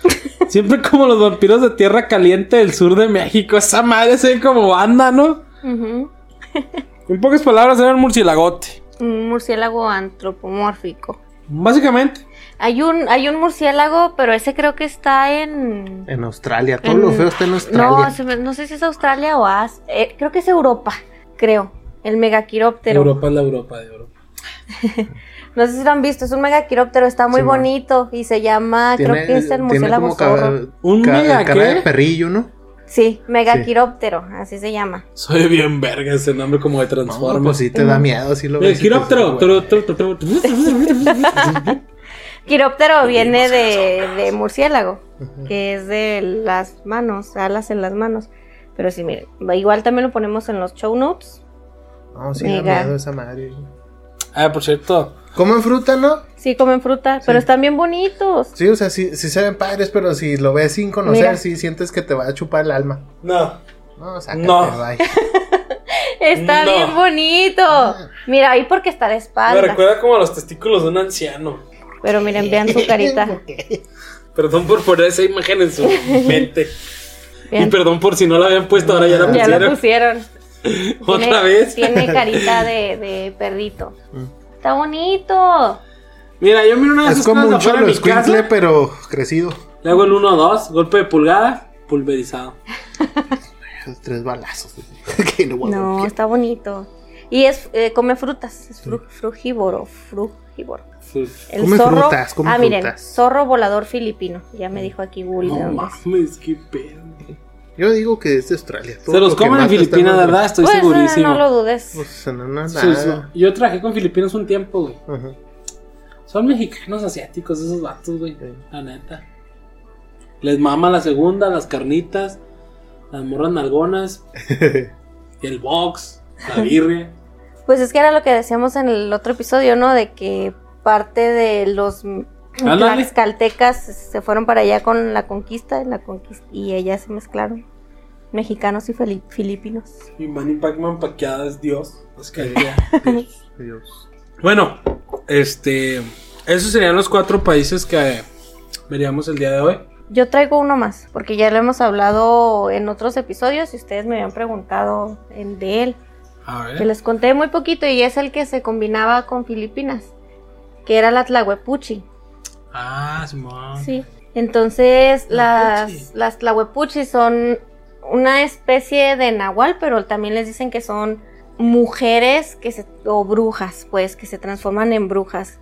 Siempre como los vampiros de tierra caliente del sur de México. Esa madre se ve como banda, ¿no? En pocas palabras, era un murcielagote. Un murciélago antropomórfico. Básicamente. Hay un, hay un murciélago, pero ese creo que está en. En Australia, todo en- lo feo está en Australia. No, no sé si es Australia o As. eh, creo que es Europa, creo. El megaquiróptero. Europa es la Europa de Europa. No sé si lo han visto, es un megaquiróptero, está muy Sí, bonito y se llama, Tiene- creo que es el murciélago zorro. ¿Un mega cara qué? de perrillo, ¿no? Sí, megaquiróptero, así se llama. Soy bien verga ese nombre como de No, Transformers. pues sí te da miedo, sí lo ves. tru. Quiróptero viene de, de murciélago, que es de las manos, alas en las manos. Pero sí, miren, igual también lo ponemos en los show notes. No, sí da Mega. miedo esa madre. Ah, por cierto. Comen fruta, ¿no? Sí, comen fruta, pero están bien bonitos. Sí, o sea, sí, sí se ven padres, pero si lo ves sin conocer, Mira. sí sientes que te va a chupar el alma. No. No, sácate, No. bye. Está No. bien bonito. Mira, ahí porque está de Me espalda. recuerda como a los testículos de un anciano. Pero miren, vean su carita. Perdón por poner esa imagen en su mente. Y perdón por si no la habían puesto, ahora ya la ya lo pusieron. pusieron. Otra Tiene- vez. Tiene carita de, de perrito. Mm. Está bonito. Mira, yo miro una de Es esas como un cholo escuincle, pero crecido. Le hago el 1-2, golpe de pulgada, pulverizado. Tres balazos. Que no, No, está bonito. Y es eh, come frutas, es fru- frugívoro, frugívoro. El Come zorro. frutas, come ah, miren, frutas. zorro volador filipino. Ya me dijo aquí Google No mames, qué pedo. Yo digo que es de Australia. Todo Se los comen en Filipinas, ¿verdad? Estoy Pues, segurísimo. no lo dudes. Pues no, no, Sí, sí. nada. Yo trabajé con filipinos un tiempo, güey. Ajá. Son mexicanos asiáticos esos vatos, güey. La neta. Les mama la segunda, las carnitas, las morras nalgonas, el box, la birria. Pues es que era lo que decíamos en el otro episodio, ¿no? De que parte de los Ándale. tlaxcaltecas se fueron para allá con la conquista, en la conquista y ellas se mezclaron. Mexicanos y fili- filipinos. Y Manny Pacman paqueada es Dios. Es que Dios, Dios. Bueno, este. Esos serían los cuatro países que veríamos el día de hoy. Yo traigo uno más, porque ya lo hemos hablado en otros episodios y ustedes me habían preguntado en- de él. A Que ver. les conté muy poquito y es el que se combinaba con Filipinas, que era la Tlahuepuchi. Ah, Simón. Sí. Entonces, las, las son una especie de nahual, pero también les dicen que son mujeres que se, o brujas, pues, que se transforman en brujas.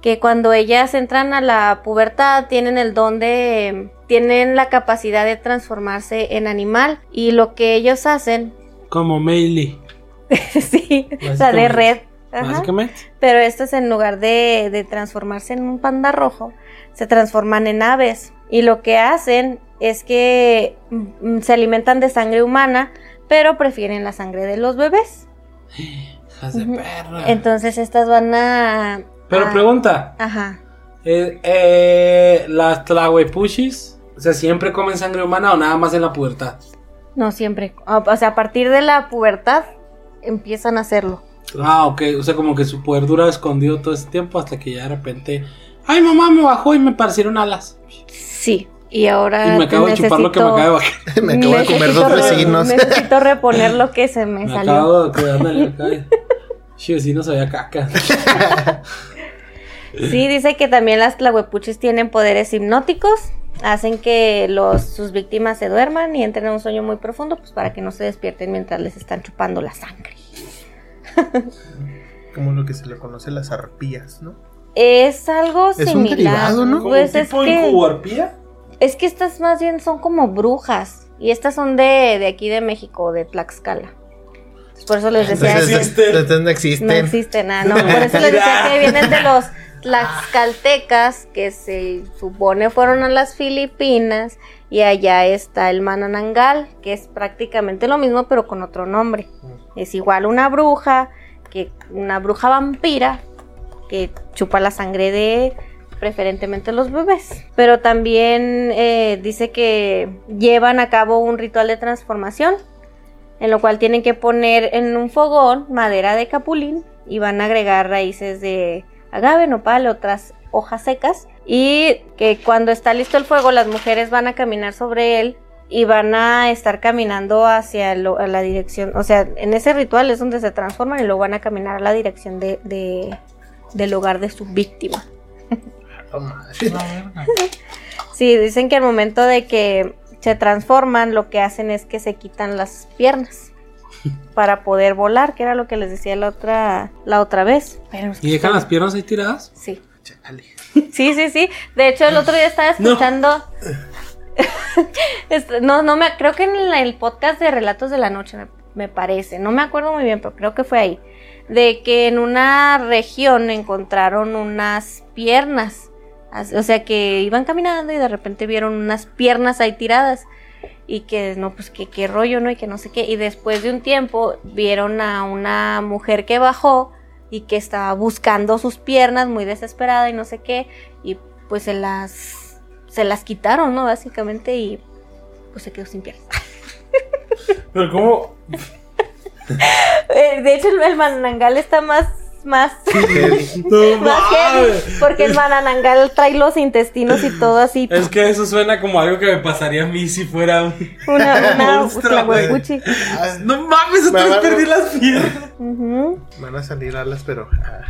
Que cuando ellas entran a la pubertad tienen el don de. tienen la capacidad de transformarse en animal. Y lo que ellos hacen. Como Meili. sí, la de red. Ajá. Básicamente. Pero estos en lugar de, de transformarse en un panda rojo, se transforman en aves. Y lo que hacen es que mm, se alimentan de sangre humana, pero prefieren la sangre de los bebés. Hijas de perra. Entonces estas van a... Pero a- pregunta. Ajá. Eh, eh, las tlahuepuchis, o sea, ¿siempre comen sangre humana o nada más en la pubertad? No siempre. O sea, a partir de la pubertad empiezan a hacerlo. Ah, ok, o sea, como que su poder dura escondido todo ese tiempo hasta que ya de repente, ay mamá, me bajó y me parecieron alas. Sí. Y ahora... y me acabo de chupar lo que me acaba de bajar. Me acabo de comer necesito dos re- vecinos. Necesito reponer lo que se me, Me salió. acabo de acá. Sí, vecino sabía caca. Sí, dice que también las tlahuepuchis tienen poderes hipnóticos, hacen que los, sus víctimas se duerman y entren en un sueño muy profundo, pues para que no se despierten mientras les están chupando la sangre. Como lo que se le conoce las arpías, ¿no? Es algo Es un similar. derivado, ¿no? Pues es que, es que estas más bien son como brujas y estas son de, de aquí de México, de Tlaxcala. Por eso les decía Entonces, que existen. entonces no no existen. existen, ah, no, por eso les decía que vienen de los tlaxcaltecas que se supone fueron a las Filipinas y allá está el mananangal, que es prácticamente lo mismo pero con otro nombre. Es igual una bruja, que una bruja vampira que chupa la sangre de preferentemente los bebés. Pero también eh, dice que llevan a cabo un ritual de transformación, en lo cual tienen que poner en un fogón madera de capulín y van a agregar raíces de agave, nopal, otras hojas secas. Y que cuando está listo el fuego, las mujeres van a caminar sobre él y van a estar caminando hacia lo- a la dirección, o sea, en ese ritual es donde se transforman y luego van a caminar a la dirección de, de- del hogar de su víctima. Manches. Sí, dicen que al momento de que se transforman, lo que hacen es que se quitan las piernas para poder volar, que era lo que les decía la otra, la otra vez. Pero es ¿Y dejan las piernas ahí tiradas? Sí. Chale. Sí, sí, sí. De hecho, el otro día estaba escuchando. No, no me creo que en el podcast de Relatos de la Noche me, me parece, no me acuerdo muy bien, pero creo que fue ahí, de que en una región encontraron unas piernas, As- o sea que iban caminando y de repente vieron unas piernas ahí tiradas y que no, pues que qué rollo, ¿no? Y que no sé qué, y después de un tiempo vieron a una mujer que bajó y que estaba buscando sus piernas muy desesperada y no sé qué, y pues se las se las quitaron, ¿no? Básicamente y pues se quedó sin piernas. Pero ¿cómo? Eh, de hecho el, mananangal está más más No más heavy, mames. porque el mananangal trae los intestinos y todo así. Es que eso suena como algo que me pasaría a mí si fuera un... Una, una monstruo, güey. Ah, No mames, otra vez perdí las piernas. Van a salir alas, pero. ah.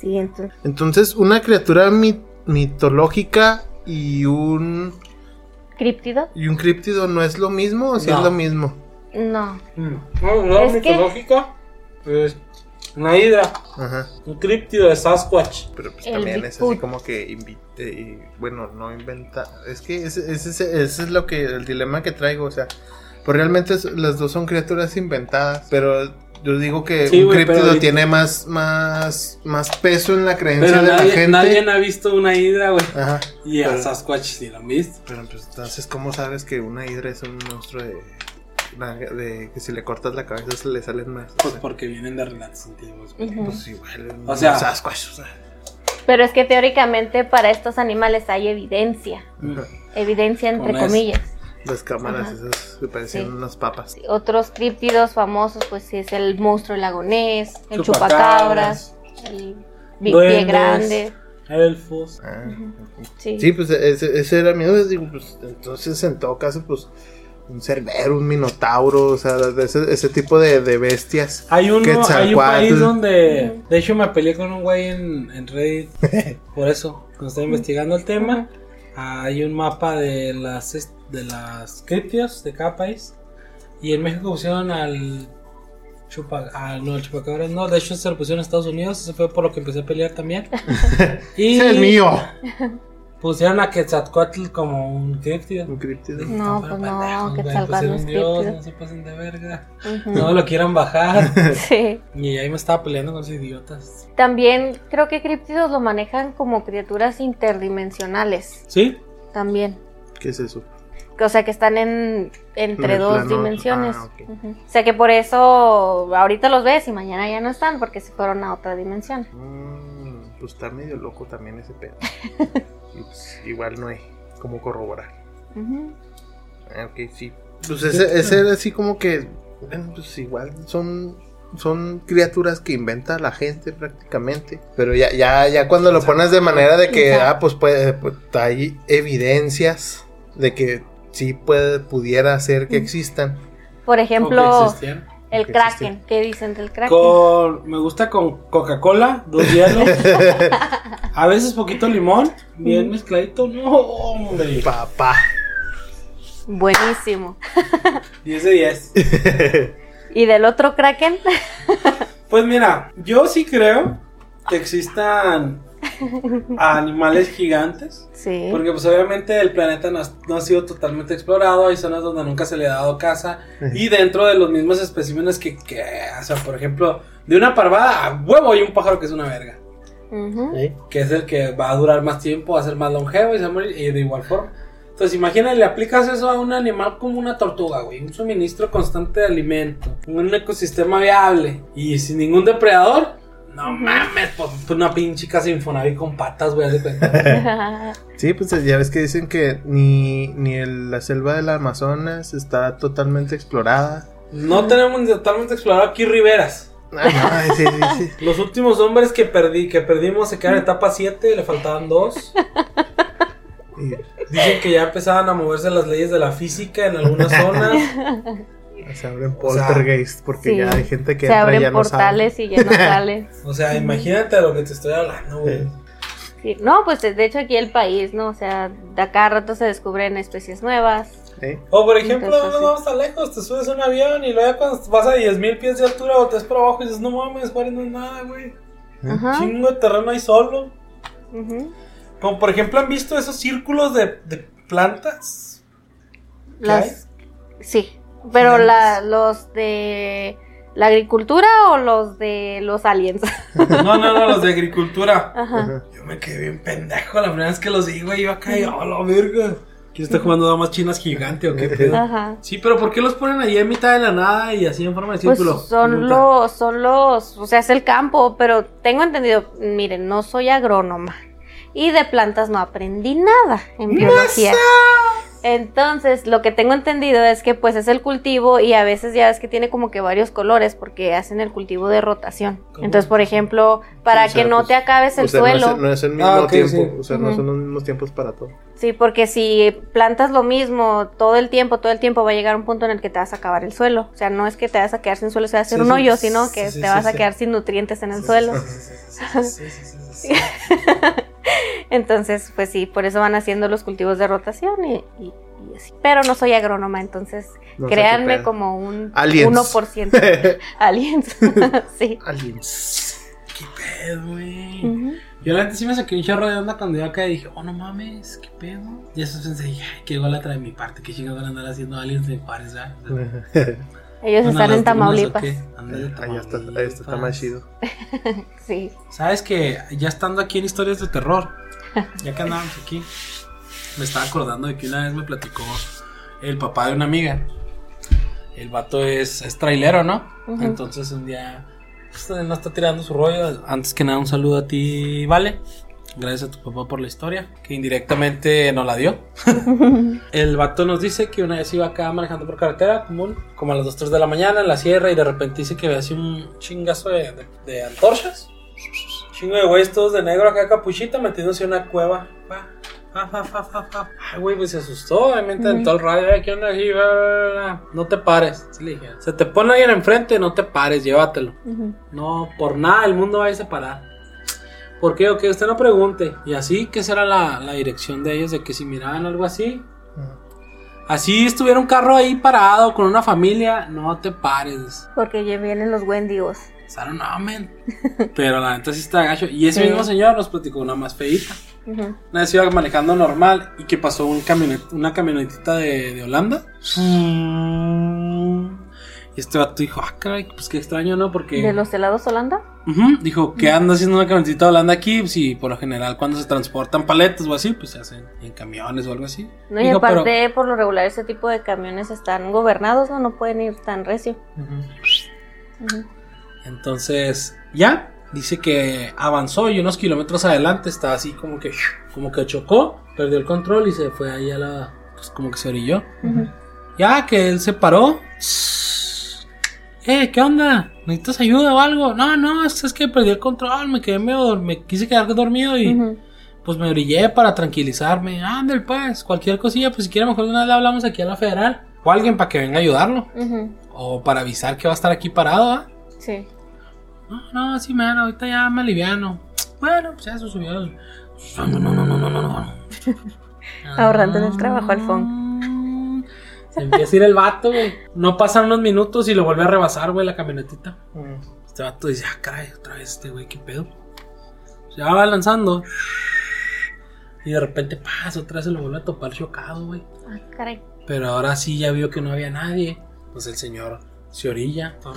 Sí, entonces. Entonces, una criatura mi- mitológica y un. ¿Críptido? ¿Y un críptido no es lo mismo o si No. es lo mismo? No. No, no, Es que- mitológica. Una hidra, Ajá. un críptido de Sasquatch. Pero pues El también es así como que invite y bueno, no inventa. Es que ese, ese, ese- ese es lo que el dilema que traigo, o sea, pues realmente es- las dos son criaturas inventadas, pero yo digo que Sí, un críptido ahorita- tiene más más más peso en la creencia Pero de la gente. nadie ha visto una hidra, güey. Ajá. Y a Pero- Sasquatch sí lo han visto. Pero pues entonces, ¿cómo sabes que una hidra es un monstruo de, de que si le cortas la cabeza se le salen más? O Pues sea, porque vienen de relatos antiguos. güey. Ujú. pues igual. O sea- Sasquatch, o sea. Pero es que teóricamente para estos animales hay evidencia. Ajá. Evidencia entre Con eso. comillas. Las cámaras Ajá. esas que parecían Sí. unas papas. Otros críptidos famosos, pues sí, es el monstruo lagonés, el Chupacabras. chupacabras, el pie grande. Elfos. Ah, Sí. Sí, pues ese, ese era. Digo, pues entonces en todo caso, pues un cerbero, un minotauro, o sea, ese, ese tipo de, de bestias. Hay, uno, hay un país donde. De hecho, me peleé con un güey en, en Reddit. por eso, cuando estaba investigando el tema. Hay un mapa de las de las criptios de cada país. Y en México pusieron al. Chupa, ah, no, el chupacabras no, de hecho se lo pusieron a Estados Unidos, eso fue por lo que empecé a pelear también. y es mío. pusieron a Quetzalcoatl como un críptido. Un críptido. No, pues no, era no es un dios, críptido. no se pasen de verga. No lo quieran bajar. Sí. Y ahí me estaba peleando con esos idiotas. También creo que críptidos lo manejan como criaturas interdimensionales. ¿Sí? También. ¿Qué es eso? O sea, que están en, En entre dos plano- dimensiones. ah. O sea, que por eso ahorita los ves y mañana ya no están porque se fueron a otra dimensión. Mm, pues está medio loco también ese pedo. Y, pues, igual no hay como corroborar. Ah, ok, sí. Pues ese, ese era así como que, bueno, pues igual son, son criaturas que inventa la gente prácticamente. Pero ya, ya, ya cuando lo pones de manera de que, ah, pues puede, pues, hay evidencias de que sí puede, pudiera ser que existan. Por ¿O ejemplo, que existían? El que Kraken. ¿Qué dicen del Kraken? Con, me gusta con Coca-Cola, dos hielos. a veces poquito limón, bien mezcladito. No, hombre. Papá. Buenísimo. 10 de 10. ¿Y del otro Kraken? Pues mira, yo sí creo que existan animales gigantes. Sí. Porque pues obviamente el planeta no, ha- no ha sido totalmente explorado, hay zonas donde nunca se le ha dado casa y dentro de los mismos especímenes que, que, o sea, por ejemplo, de una parvada a huevo hay un pájaro que es una verga, que es el que va a durar más tiempo, va a ser más longevo y se va a morir y de igual forma. Entonces imagina, le aplicas eso a un animal como una tortuga, güey, un suministro constante de alimento, un ecosistema viable y sin ningún depredador. No mames, pues, pues, una pinche casa Infonavit con patas, güey. Sí, pues ya ves que dicen que ni, ni el- la selva del Amazonas está totalmente explorada. No tenemos ni totalmente explorado aquí Riberas. Ay, sí, sí, sí. Los últimos hombres que perdí, que perdimos se quedaron en etapa 7, le faltaban dos. Dicen que ya empezaban a moverse las leyes de la física en algunas zonas. Se abren O sea, poltergeist porque Sí. ya hay gente que Se entra y abren ya no portales y ya no sale. O sea, imagínate lo que te estoy hablando, güey. Sí, No, pues de hecho aquí el país, ¿no? O sea, de a cada rato se descubren especies nuevas. ¿Eh? O por ejemplo, Entonces, no vamos tan lejos, te subes a un avión y luego ya cuando vas a 10.000 pies de altura o te ves por abajo y dices, no mames, Juárez no es nada, güey. Ajá. Chingo de terreno ahí solo. ujú. Como por ejemplo, ¿han visto esos círculos de, de plantas? ¿Qué Las, sí, pero la, los de la agricultura o los de los aliens. No, no, no, los de agricultura. Ajá. Yo me quedé bien pendejo la primera vez que los vi, güey. Iba acá y, oh, la verga. ¿Quién está jugando damas chinas gigante o qué pedo? Ajá. Sí, pero ¿por qué los ponen ahí en mitad de la nada y así en forma de Pues círculo? son los, son los, o sea, es el campo, pero tengo entendido, miren, no soy agrónoma y de plantas no aprendí nada en biología. Entonces, lo que tengo entendido es que pues es el cultivo y a veces ya ves que tiene como que varios colores porque hacen el cultivo de rotación. ¿Cómo? Entonces, por ejemplo, para O sea, que no pues, te acabes el o sea, suelo. No es, no es el mismo Ah, tiempo. sí. O sea, no son los mismos tiempos para todo. Sí, porque si plantas lo mismo todo el tiempo, todo el tiempo va a llegar un punto en el que te vas a acabar el suelo. O sea, no es que te vas a quedar sin suelo, se va a hacer Sí, un sí, hoyo, sino que sí, te sí, vas a sí. quedar sin nutrientes en el Sí, suelo. Sí. Entonces, pues sí, por eso van haciendo los cultivos de rotación y, y- y así. Pero no soy agrónoma, entonces No créanme como un Aliens. 1%. Aliens. sí. Aliens. ¿Qué pedo, güey? Ujú. Yo la neta sí me saqué un chorro de onda cuando yo acá y dije, oh, no mames, ¿qué pedo? Y eso pensé, dije, ay, qué gola trae mi parte, qué chingados van a andar haciendo aliens de Juárez, ¿verdad? Ellos ¿Van a están en Tamaulipas. de ahí está, está más chido. Sí. Sabes que ya estando aquí en historias de terror, ya que andábamos aquí, me estaba acordando de que una vez me platicó el papá de una amiga. El vato es, es trailero, ¿no? Entonces un día pues, no está tirando su rollo. Antes que nada, un saludo a ti, Vale. Gracias a tu papá por la historia, que indirectamente nos la dio. El vato nos dice que una vez iba acá manejando por carretera, común, como a las 2, 3 de la mañana en la sierra, y de repente dice que ve así un chingazo de, de- de antorchas. Chingo de güeyes todos de negro acá capuchita metiéndose en una cueva. Pa. Ay, güey, pues se asustó, obviamente, en Ujú. todo el radio. "Eh, ¿Qué onda aquí? Bla, bla, bla". No te pares. Sí, le dije. Se te pone alguien enfrente, no te pares, llévatelo. No, por nada el mundo va a irse a parar. ¿Por qué? O que usted no pregunte. Y así, ¿qué será la, la dirección de ellos? De que si miraban algo así. Así estuviera un carro ahí parado con una familia, no te pares. Porque ya vienen los Wendigos. Sea, no, men. Pero la neta sí está gacho. Y ese Sí. mismo señor nos platicó una más feita. Una vez iba manejando normal y que pasó un camionet, una camionetita de, de Holanda. Y este vato dijo, ah, caray, pues qué extraño, ¿no? Porque... ¿De los helados Holanda? Dijo, ¿qué anda haciendo una camionetita de Holanda aquí? Si por lo general cuando se transportan paletas o así, pues se hacen en camiones o algo así. No, y Dijo, pero- aparte, por lo regular, ese tipo de camiones están gobernados, ¿no? No pueden ir tan recio. Ujú. Entonces, ya, dice que avanzó y unos kilómetros adelante estaba así como que, como que chocó, perdió el control y se fue ahí a la, pues como que se orilló. Ya que él se paró. Eh, ¿qué onda? ¿Necesitas ayuda o algo? No, no, es, que perdí el control, me quedé medio, me quise quedar dormido y pues me orillé para tranquilizarme. Ándale pues, cualquier cosilla, pues si quiere mejor de una vez le hablamos aquí a la federal. O alguien para que venga a ayudarlo. O para avisar que va a estar aquí parado, ¿ah? Sí. No, no, sí, man, ahorita ya me aliviano. Bueno, pues ya se subió. el- No, no, no, no, no, no, no. Ahorrándole el trabajo al. Se empieza a ir el vato, güey. No pasan unos minutos y lo vuelve a rebasar, güey, la camionetita. Este vato dice, ah, caray, otra vez este güey, qué pedo. Ya va lanzando. Y de repente pasa, otra vez se lo vuelve a topar chocado, güey. Ah, caray. Pero ahora sí ya vio que no había nadie. Pues el señor se orilla. Ya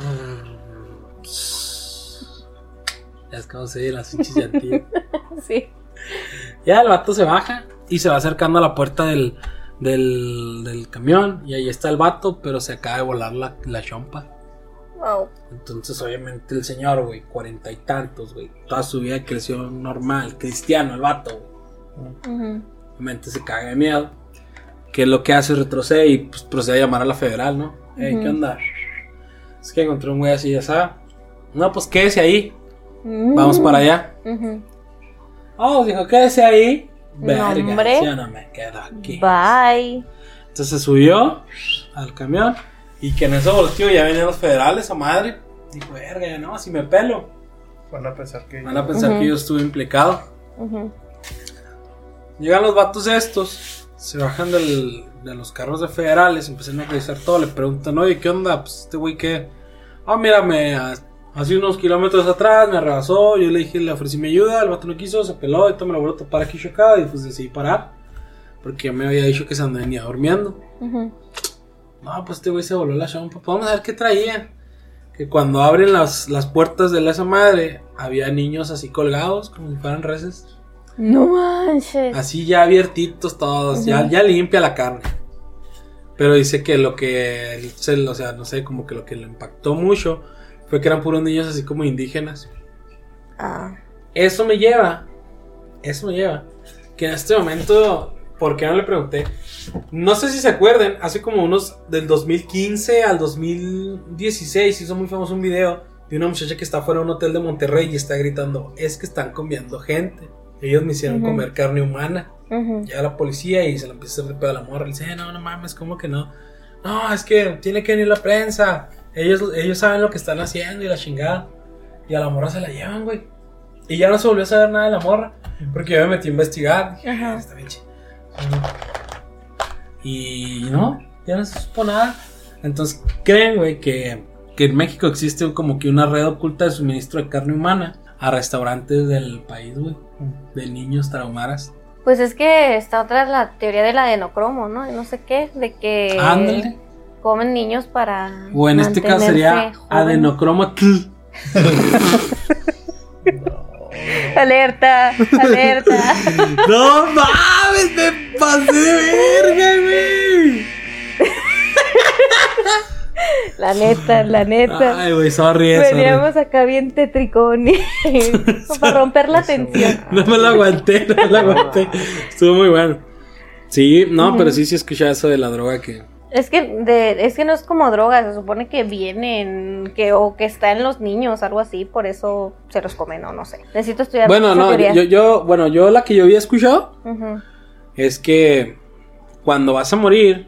es como se oye las pinches llantillas. Sí. Ya el vato se baja y se va acercando a la puerta del, del, del camión. Y ahí está el vato, pero se acaba de volar la, la chompa. Wow. Entonces, obviamente, el señor, güey, cuarenta y tantos, güey, toda su vida creció normal, cristiano, el vato, güey. Obviamente se caga de miedo. Que lo que hace es retrocede y pues, procede a llamar a la federal, ¿no? Ey, ¿qué Ujú. onda? Es que encontré un güey así, ya sabe. No, pues quédese ahí. Vamos para allá. Oh, dijo, quédese ahí. Verga, yo no me quedo aquí. Bye. Entonces se subió al camión y que en eso volteó ya venían los federales a madre. Dijo, verga, ya no, si me pelo. Van a pensar que. Van a pensar que yo estuve implicado. Llegan los vatos estos, se bajan del- de los carros de federales, empiezan a revisar todo, le preguntan, oye, ¿qué onda? Pues este güey que... Ah, mira, me... ha- Hace unos kilómetros atrás me rebasó, yo le dije, le ofrecí mi ayuda, el vato no quiso, se peló, y me lo vuelvo a topar aquí chocado y pues decidí parar. Porque me había dicho que se andaba venía durmiendo. No, pues este güey se voló la chompa. Pues vamos a ver qué traía. Que cuando abren las, las puertas de la esa madre, había niños así colgados, como si fueran reses. No manches. Así ya abiertitos todos, ya, ya limpia la carne. Pero dice que lo que, o sea, no sé, como que lo que le impactó mucho fue que eran puros niños así como indígenas. Ah. Eso me lleva, eso me lleva, que en este momento, ¿por qué no le pregunté? No sé si se acuerden, hace como unos del 2015 al 2016 hizo muy famoso un video de una muchacha que está fuera de un hotel de Monterrey y está gritando, es que están comiendo gente. Ellos me hicieron comer carne humana. Ujú. Llega la policía y se la empieza a hacer de pedo a la morra. Le dice, "Eh, no, no mames, ¿cómo que no? No, es que tiene que venir la prensa. Ellos, ellos saben lo que están haciendo y la chingada. Y a la morra se la llevan, güey. Y ya no se volvió a saber nada de la morra. Porque yo me metí a investigar. Dije, Ajá. "Ah, está bien chi-". Y no, ya no se supo nada. Entonces, creen, güey, que, que en México existe como que una red oculta de suministro de carne humana a restaurantes del país, güey. De niños traumaras. Pues es que está otra la teoría del adenocromo, ¿no? No sé qué, de que Ándale. Comen niños para O en este caso sería mantenerse jóvenes. adenocromatl. Alerta, alerta. No mames, me pasé de verga, güey. la neta, la neta. Ay, güey, sorry, sorry. Veníamos acá bien tetricón y para romper la Eso. tensión. No me lo aguanté, no me lo aguanté. Estuvo muy bueno. Sí, no, pero sí, sí escuché eso de la droga que. Es que de, es que no es como droga, se supone que vienen, que o que está en los niños, algo así, por eso se los comen, no, no sé. Necesito estudiar. Bueno, no, yo, yo, bueno, yo la que yo había escuchado es que cuando vas a morir,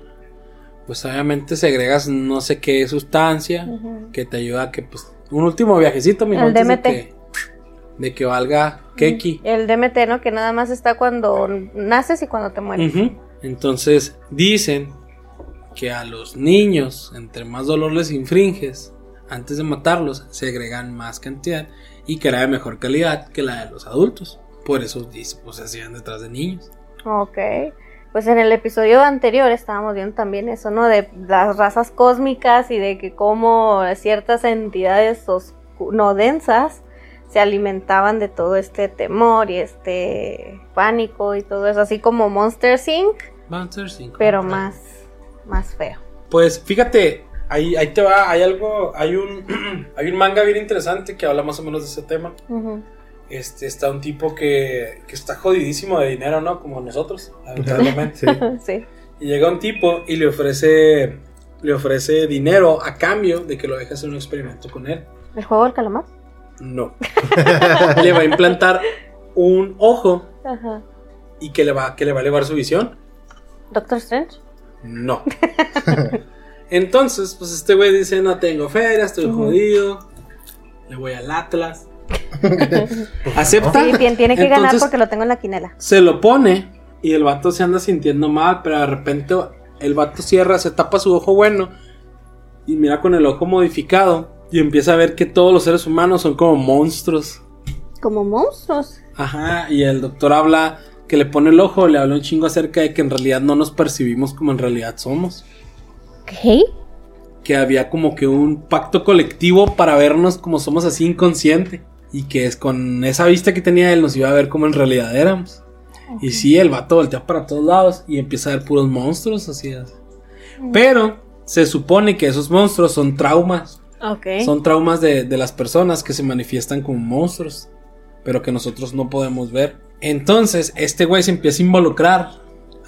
pues obviamente segregas no sé qué sustancia que te ayuda a que, pues, un último viajecito, mi El DMT. que, de que valga keki. El DMT, ¿no? Que nada más está cuando naces y cuando te mueres. Entonces dicen que a los niños, entre más dolor les infringes, antes de matarlos, segregan más cantidad y que era de mejor calidad que la de los adultos. Por eso pues se hacían detrás de niños. Ok. Pues en el episodio anterior estábamos viendo también eso, ¿no? De las razas cósmicas y de que cómo ciertas entidades no densas se alimentaban de todo este temor y este pánico y todo eso, así como Monster Inc., Monster 5. pero más, más feo. Pues fíjate, ahí, ahí te va, hay algo, hay un, hay un manga bien interesante que habla más o menos de ese tema. Este, está un tipo que, que está jodidísimo de dinero, ¿no? Como nosotros, lamentablemente. Sí. sí. Y llega un tipo y le ofrece le ofrece dinero a cambio de que lo deje hacer un experimento con él. ¿El juego del calamar? No. le va a implantar un ojo Ajá. y que le va que le va a elevar su visión. ¿Doctor Strange? No. Entonces, pues este güey dice, "No tengo feria, estoy jodido. Le voy al Atlas." Acepta. Sí, tiene, tiene que ganar porque lo tengo en la quinela. se lo pone y el vato se anda sintiendo mal, pero de repente el vato cierra, se tapa su ojo bueno y mira con el ojo modificado y empieza a ver que todos los seres humanos son como monstruos. Como monstruos. Ajá, y el doctor habla que le pone el ojo, le habla un chingo acerca de que en realidad no nos percibimos como en realidad somos. ¿Qué? Que había como que un pacto colectivo para vernos como somos así inconsciente. Y que es con esa vista que tenía él nos iba a ver como en realidad éramos. Y sí, el vato voltea para todos lados y empieza a ver puros monstruos, así es. Pero se supone que esos monstruos son traumas Ok. Son traumas de, de las personas que se manifiestan como monstruos, pero que nosotros no podemos ver. Entonces, este güey se empieza a involucrar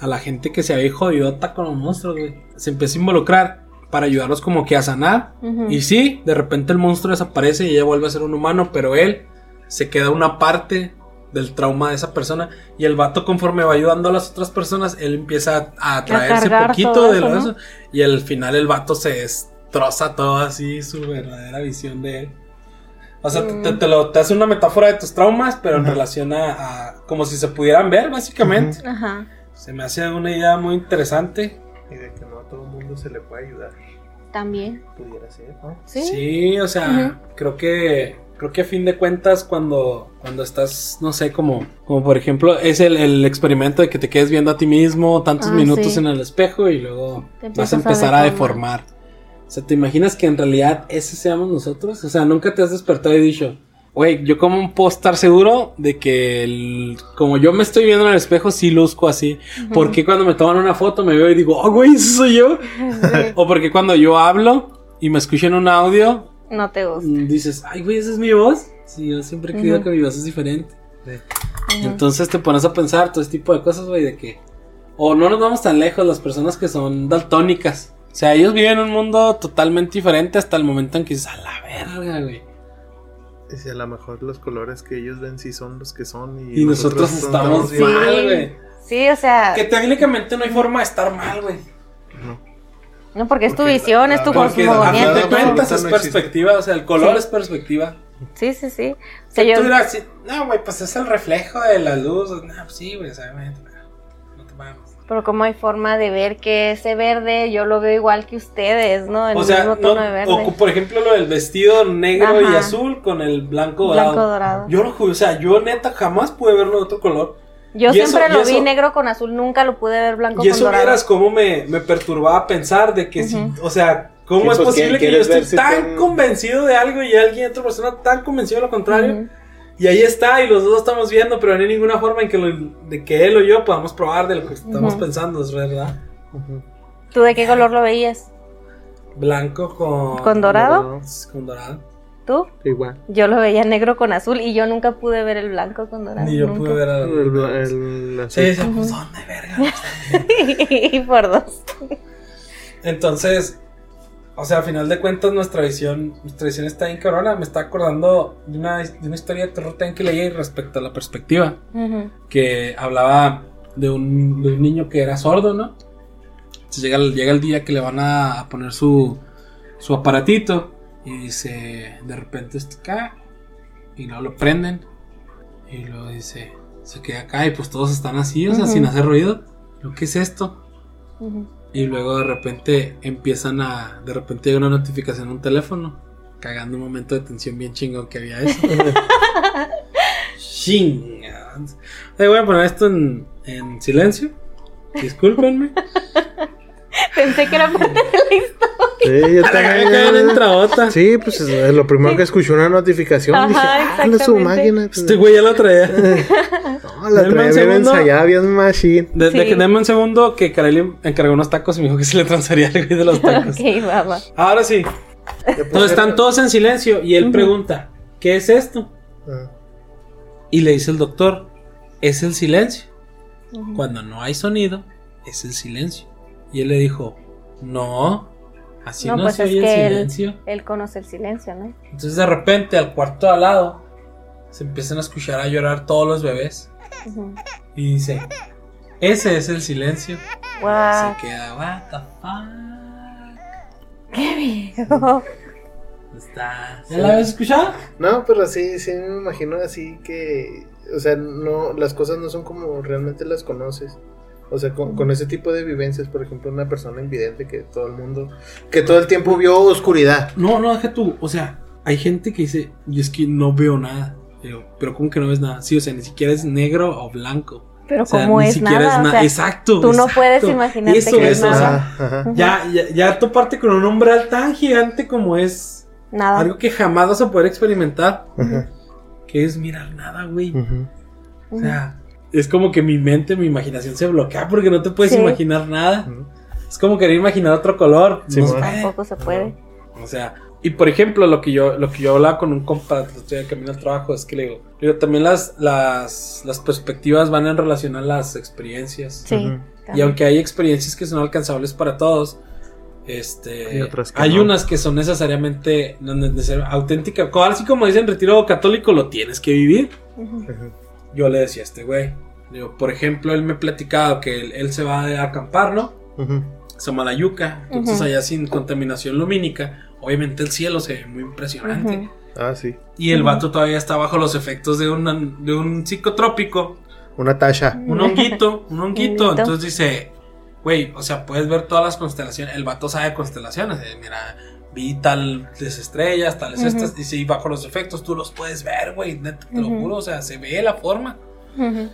a la gente que se había jodido con los monstruos, güey. Se empieza a involucrar para ayudarlos como que a sanar. Y sí, de repente el monstruo desaparece y ella vuelve a ser un humano, pero él se queda una parte del trauma de esa persona. Y el vato, conforme va ayudando a las otras personas, él empieza a, a traerse cargar poquito de lo ¿no? eso. Y al final el vato se destroza todo así, su verdadera visión de él. O sea, te- Mm. te, te lo, te hace una metáfora de tus traumas, pero en relación a, a- como si se pudieran ver, básicamente. Ajá. Se me hace una idea muy interesante. Y de que no a todo el mundo se le puede ayudar. También. Pudiera ser, ¿no? Sí. Sí, o sea, creo que creo que a fin de cuentas cuando cuando estás, no sé, como como por ejemplo es el, el experimento de que te quedes viendo a ti mismo tantos Ah, minutos sí. en el espejo y luego vas a empezar a deformar. O sea, ¿te imaginas que en realidad ese seamos nosotros? O sea, nunca te has despertado y dicho, güey, yo como puedo estar seguro de que el- como yo me estoy viendo en el espejo sí luzco así. Porque cuando me toman una foto me veo y digo, oh, güey, ¿eso soy yo? Sí. O porque cuando yo hablo y me escucho en un audio, No te gusta. mm, dices, ay, güey, esa es mi voz. Sí, yo siempre he creído que mi voz es diferente. Entonces te pones a pensar todo este tipo de cosas, güey, de que. O no nos vamos tan lejos, las personas que son daltónicas. O sea, ellos viven en un mundo totalmente diferente hasta el momento en que dices, a la verga, güey. Y si a lo mejor los colores que ellos ven sí son los que son. Y, Y nosotros estamos bien- mal, güey. Sí, o sea, Que técnicamente no hay forma de estar mal, güey. No. no porque es tu porque visión, es tu de todo cuentas es no perspectiva, o sea, el color Sí. es perspectiva. Sí, sí, sí. O sea, yo, tú dirás, sí, no, güey, pues es el reflejo de la luz. No, pues sí, güey, o sea, pero como hay forma de ver que ese verde yo lo veo igual que ustedes, ¿no? El O sea, mismo no, tono de verde. o por ejemplo lo del vestido negro y azul con el blanco dorado. Blanco dorado. Yo lo o sea, yo neta jamás pude verlo de otro color. Yo y eso- siempre y lo vi eso- negro con azul, nunca lo pude ver blanco y con eso dorado. vieras cómo me, me perturbaba pensar de que si, Ujú. o sea, ¿cómo Sí, es pues, posible que yo ¿quieres esté si tan convencido de algo y alguien, otra persona tan convencido de lo contrario? Y ahí está, y los dos estamos viendo, pero no hay ninguna forma en que, lo- de que él o yo podamos probar de lo que estamos pensando, es verdad. Ujú. ¿Tú de qué color lo veías? Blanco con... ¿Con dorado? Con dorado. ¿Tú? Igual. Yo lo veía negro con azul y yo nunca pude ver el blanco con dorado. Ni yo nunca. pude ver. El, el azul. Sí, sí, pues dónde, verga. y por dos. Entonces, o sea, a final de cuentas, nuestra visión, nuestra visión está bien cabrona. Me está acordando de una, de una historia de terror también que leí respecto a la perspectiva. Que hablaba de un, de un niño que era sordo, ¿no? Entonces llega, el- llega el día que le van a, poner su, su aparatito. Y dice, de repente está acá. Y luego lo prenden. Y luego dice, se queda acá. Y pues todos están así, o sea, sin hacer ruido. Lo que es esto? Ujú. Y luego de repente empiezan a. De repente llega una notificación en un teléfono. Cagando un momento de tensión bien chingón que había eso. Chinga. Ahí voy a poner esto en, en silencio. Discúlpenme. Pensé que era parte de la historia. Sí, yo También otra. Sí, pues es lo primero que escuché una notificación. Ajá, dije, ah, la su máquina. Este güey ya lo traía. No, la traía bien segundo. ensayada, bien machine. De, de Sí. que denme un segundo que Kareli encargó unos tacos y me dijo que se le transfería el güey de los tacos. ok, va. Ahora sí. Entonces están todos en silencio y él pregunta: ¿Qué es esto? Ah, Y le dice el doctor: Es el silencio. Cuando no hay sonido, es el silencio. Y él le dijo, no, así no, No, pues se es oye el que él- silencio. Él conoce el silencio, ¿no? Entonces de repente al cuarto de al lado se empiezan a escuchar a llorar todos los bebés. Y dice, ese es el silencio. Se queda, what the fuck. qué viejo. Está... ¿Ya la habías escuchado? No, pero sí, sí me imagino así que, o sea, no, las cosas no son como realmente las conoces. O sea, con, con ese tipo de vivencias, por ejemplo, una persona invidente que todo el mundo, que todo el tiempo vio oscuridad. No, no, deja tú. O sea, hay gente que dice, y es que no veo nada. Digo, pero ¿cómo que no ves nada? Sí, o sea, ni siquiera es negro o blanco. Pero O sea, como ni es siquiera nada, es o na- sea, exacto. tú no exacto. puedes imaginarte Eso que es, es o sea, ajá. Ya, ya, ya toparte con un umbral tan gigante como es nada. algo que jamás vas a poder experimentar, Ajá. que es mirar nada, güey. O sea, es como que mi mente, mi imaginación se bloquea porque no te puedes Sí. imaginar nada. Es como querer imaginar otro color. Sí, no bueno. Tampoco se puede. O sea, Y por ejemplo, lo que yo, lo que yo hablaba con un compa, estoy de camino al trabajo, es que le digo, le digo, también las, las, las perspectivas van en relación a las experiencias. Sí. Y aunque hay experiencias que son alcanzables para todos, este, Hay otras que hay no. unas que son necesariamente no auténticas. Así como dicen retiro católico, lo tienes que vivir. Ujú. Yo le decía a este güey, digo, por ejemplo, él me platicaba que él, él se va a acampar, ¿no? Ujú. Samalayuca, entonces Ujú. allá sin contaminación lumínica, obviamente el cielo se ve muy impresionante. Ah, sí. Y el vato todavía está bajo los efectos de, una- de un psicotrópico, Una tasha. un honguito, un honguito. Honguito. Entonces dice, güey, o sea, puedes ver todas las constelaciones. El vato sabe constelaciones. eh, mira, vi tal estrellas, tales Ujú. estas. Dice, y bajo los efectos tú los puedes ver, güey. Neta, te lo Ujú. juro. O sea, se ve la forma. Ujú.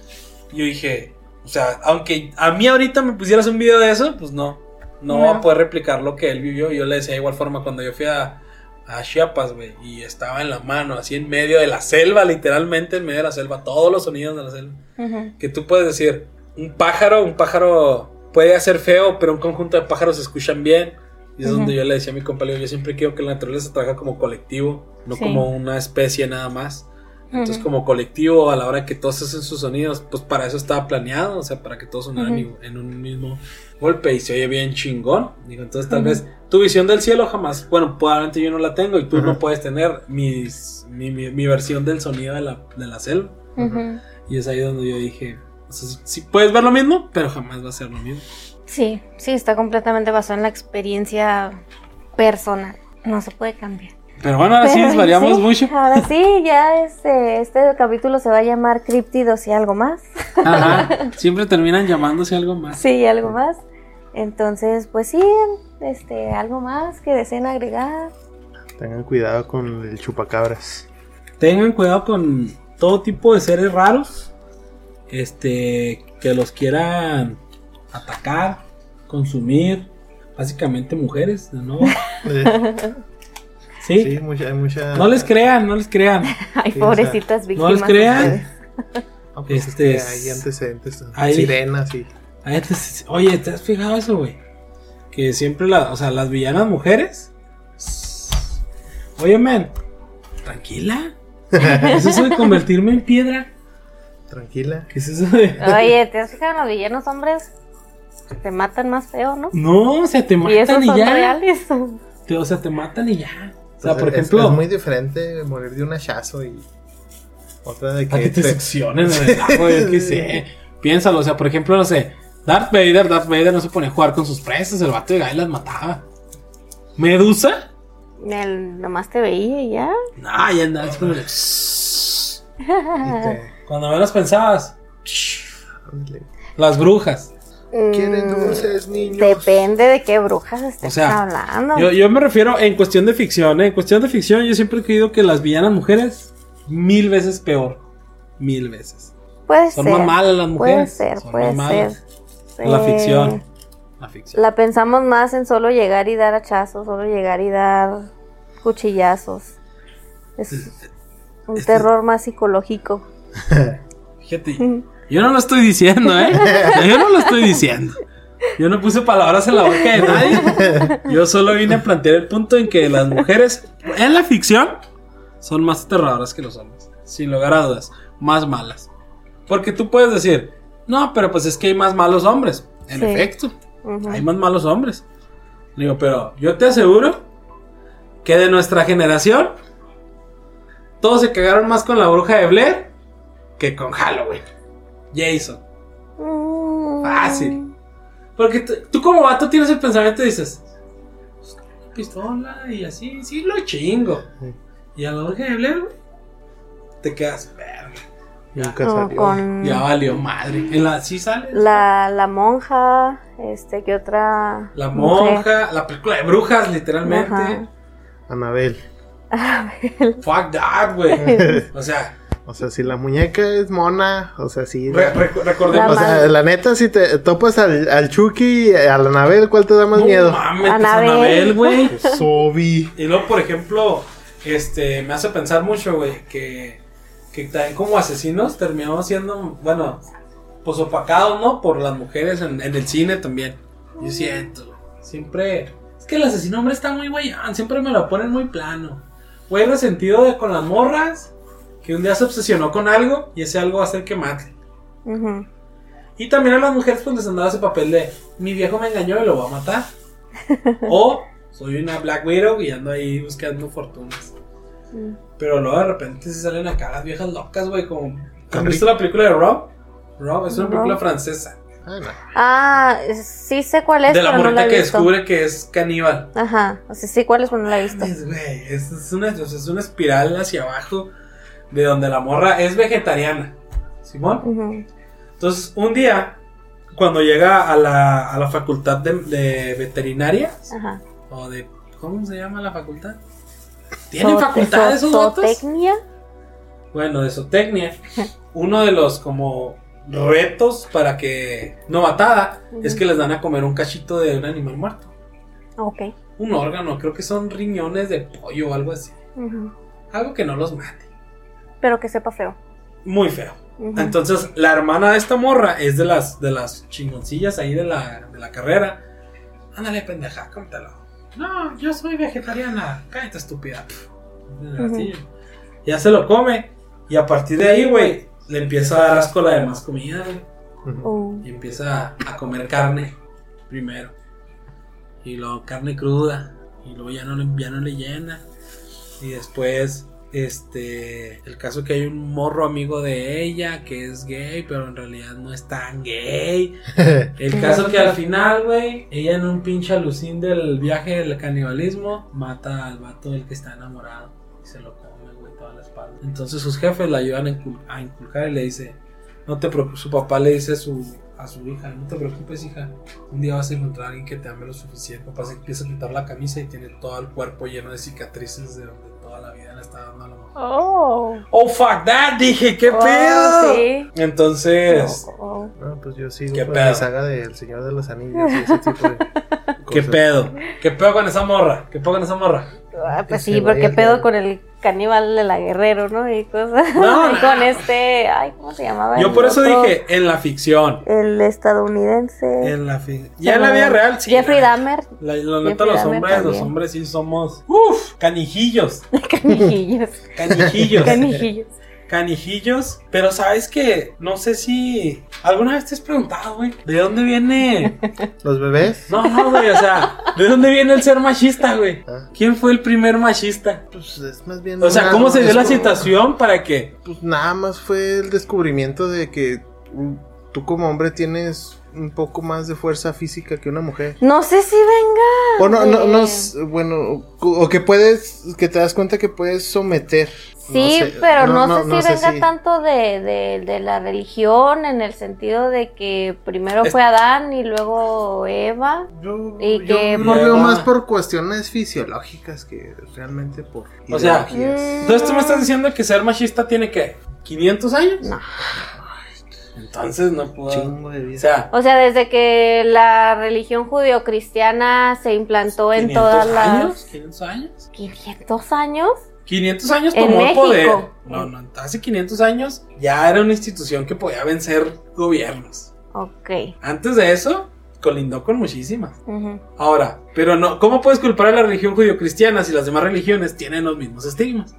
Y yo dije, o sea, aunque a mí ahorita me pusieras un video de eso, pues no. No, No. voy a poder replicar lo que él vivió. Yo le decía de igual forma cuando yo fui a, a Chiapas, güey, y estaba en la mano, así en medio de la selva, literalmente en medio de la selva, todos los sonidos de la selva. Que tú puedes decir, un pájaro, un pájaro puede hacer feo, pero un conjunto de pájaros se escuchan bien. Y es Ujú. donde yo le decía a mi compañero, yo siempre quiero que la naturaleza trabaje como colectivo, no Sí. como una especie nada más. Entonces, Ujú. como colectivo, a la hora que todos hacen sus sonidos, pues para eso estaba planeado, o sea, para que todos sonaran Ujú. i- en un mismo golpe y se oye bien chingón. Digo, entonces tal Ujú. vez tu visión del cielo jamás, bueno, probablemente yo no la tengo y tú no puedes tener mis, mi, mi- mi versión del sonido de la, de la selva. Y es ahí donde yo dije, o sea, sí, sí puedes ver lo mismo, pero jamás va a ser lo mismo. Sí, sí, está completamente basado en la experiencia personal. No se puede cambiar. Pero bueno, ahora sí desvariamos sí, mucho. Ahora sí, ya este, este capítulo se va a llamar Críptidos y algo más. Ajá, siempre terminan llamándose algo más. Sí, algo más. Entonces, pues sí, este, algo más que deseen agregar. Tengan cuidado con el chupacabras. Tengan cuidado con todo tipo de seres raros. Este, que los quieran atacar, consumir. Básicamente mujeres, de nuevo. Eh, Sí. sí, mucha, hay mucha. No les crean, no les crean. Ay, Sí, pobrecitas No víctimas. les crean. No, pues es Este que es- hay antecedentes. hay- Sirenas y. Oye, ¿te has fijado eso, güey? Que siempre la, o sea, las villanas mujeres. Oye, man, tranquila. ¿Qué es eso de convertirme en piedra? Tranquila. ¿Qué es eso de.? Oye, ¿te has fijado en los villanos hombres? Te matan más feo, ¿no? No, o sea, te Y esos matan y, son ya. reales. Te- o sea, te matan y ya. O sea, Pues por es- ejemplo, Es, muy diferente morir de un hachazo y. Otra de a que que. te te- seccionen en el ajo, yo qué sé. Piénsalo, o sea, por ejemplo, no sé, Darth Vader, Darth Vader no se ponía a jugar con sus presas, el vato de Guy las mataba. ¿Medusa? El, nomás te veía y ya. Nah, ya andabas y te- Cuando menos pensabas, las brujas. ¿Quieren Mm, dulces, niños? Depende de qué brujas estés O sea, hablando. Yo, yo me refiero en cuestión de ficción, ¿eh? En cuestión de ficción, yo siempre he creído que las villanas mujeres, mil veces peor. Mil veces. puede Son ser. más malas las Puede mujeres. ser, son puede más ser. malas. La ficción. La ficción. La pensamos más en solo llegar y dar hachazos, solo llegar y dar cuchillazos. Es un este- terror más psicológico. Fíjate, yo no lo estoy diciendo, ¿eh? Yo no lo estoy diciendo. Yo no puse palabras en la boca de nadie. Yo solo vine a plantear el punto en que las mujeres en la ficción son más aterradoras que los hombres. Sin lugar a dudas. Más malas. Porque tú puedes decir, no, pero pues es que hay más malos hombres. En Sí. efecto, hay más malos hombres. Digo, pero yo te aseguro que de nuestra generación, todos se cagaron más con la bruja de Blair que con Halloween. Jason. Mm. Fácil. Porque tú, como vato tienes el pensamiento y dices, "Pues, una pistola y así, sí lo chingo. Y a la bruja de Blair, güey, te quedas, verga. Nunca salió. con Ya valió madre. En la, sí sale. la, la monja, este, ¿qué otra? La mujer? monja, la película de brujas, literalmente. Ajá. Anabel. Fuck that, güey. O sea, O sea, si la muñeca es mona, o sea, sí. re- recordemos. o sea, la neta, si te topas al, al Chucky, a la Anabel, ¿cuál te da más no miedo? mames, pues, Anabel. Güey. Sobi. Y luego, por ejemplo, este, me hace pensar mucho, güey, que, que también como asesinos terminamos siendo, bueno, pues opacados, ¿no? Por las mujeres en, en el cine también. Yo siento, siempre que el asesino hombre está muy guayán, siempre me lo ponen muy plano. Güey resentido de, con las morras, que un día se obsesionó con algo y ese algo va a hacer que mate. Y también a las mujeres pues les andaba ese papel de mi viejo me engañó y lo voy a matar. o soy una Black Widow y ando ahí buscando fortunas. Mm. Pero luego de repente se salen acá las viejas locas, güey, como... ¿Has visto la película de Rob? Rob es una Rob. película francesa. Ah, no. Ah, sí sé cuál es, de la no morrita he que visto. descubre que es caníbal. Ajá, o sea, sí cuál es, pero no la he visto. Mames, güey, es, es una, o sea, es una espiral hacia abajo de donde la morra es vegetariana. ¿Simón? Entonces, un día, cuando llega a la, a la facultad de, de veterinaria, Ajá. o de. ¿Cómo se llama la facultad? ¿Tienen Zo- facultad zo- esos. Bueno, de zootecnia. Uno de los como retos para que no matada es que les dan a comer un cachito de un animal muerto. Ok. Un órgano, creo que son riñones de pollo o algo así. Algo que no los mate. Pero que sepa feo. Muy feo. Entonces, la hermana de esta morra es de las, de las chingoncillas ahí de la, de la carrera. Ándale, pendeja, cómetelo. No, yo soy vegetariana. Cállate, estúpida. Ya se lo come. Y a partir de ahí, güey, le empieza a dar asco la demás comida, güey. Uh, Y empieza a comer carne primero. Y luego carne cruda. Y luego ya no, le- ya no le llena. Y después, este, el caso que hay un morro amigo de ella que es gay, pero en realidad no es tan gay. El caso que al final, güey, ella en un pinche alucín del viaje del canibalismo, mata al vato del que está enamorado. Y se lo come, güey, toda la espalda. Entonces sus jefes la ayudan a, incul- a inculcar y le dice, no te preocupes, su papá le dice a su, a su hija, no te preocupes hija, un día vas a encontrar a alguien que te ame lo suficiente. Papá se empieza a quitar la camisa y tiene todo el cuerpo lleno de cicatrices de donde toda la vida le está dando a la mujer. Oh. Oh, fuck that, dije, ¿qué Oh, pedo? sí. Entonces, Oh, oh. No, pues yo sigo ¿Qué con pedo? mi saga del Señor de los Anillos y ese tipo de ¿qué pedo? ¿Qué pedo con esa morra? ¿Qué pedo con esa morra? Ah, pues sí, porque pedo con el caníbal de la guerrero, ¿no? Y cosas. No, y con este. Ay, ¿cómo se llamaba? Yo por eso otro? dije, en la ficción. El estadounidense. En la fi- Ya en la vida real, sí. Jeffrey la- Dahmer. La, la neta, los hombres, los hombres sí somos. Uf, canijillos. Canijillos. Canijillos. Canijillos. Canijillos. Pero sabes que, no sé si. ¿Alguna vez te has preguntado, güey? ¿De dónde viene? ¿Los bebés? No, no, güey, o sea, ¿de dónde viene el ser machista, güey? Ah. ¿Quién fue el primer machista? Pues es más bien. O sea, ¿cómo se dio la situación para que Pues nada más fue el descubrimiento de que tú como hombre tienes un poco más de fuerza física que una mujer. No sé si venga. O no, no, no, bueno, o que puedes, que te das cuenta que puedes someter. Sí, No sé, pero no, sé si sé venga si- tanto de, de, de la religión en el sentido de que primero fue Adán y luego Eva. Yo, Y yo que lo por- veo más por cuestiones fisiológicas que realmente por O sea, ideologías. Mm. Entonces tú me estás diciendo que ser machista tiene que 500 años? No. Entonces no puedo. Chingo de O vida. sea, O sea, desde que la religión judio-cristiana se implantó en 500 todas las... años, 500 años. 500 años. 500 años En tomó el poder. No, no, hace 500 años ya era una institución que podía vencer gobiernos. Ok. Antes de eso, colindó con muchísimas. Ahora, pero no, ¿cómo puedes culpar a la religión judio-cristiana si las demás religiones tienen los mismos estigmas?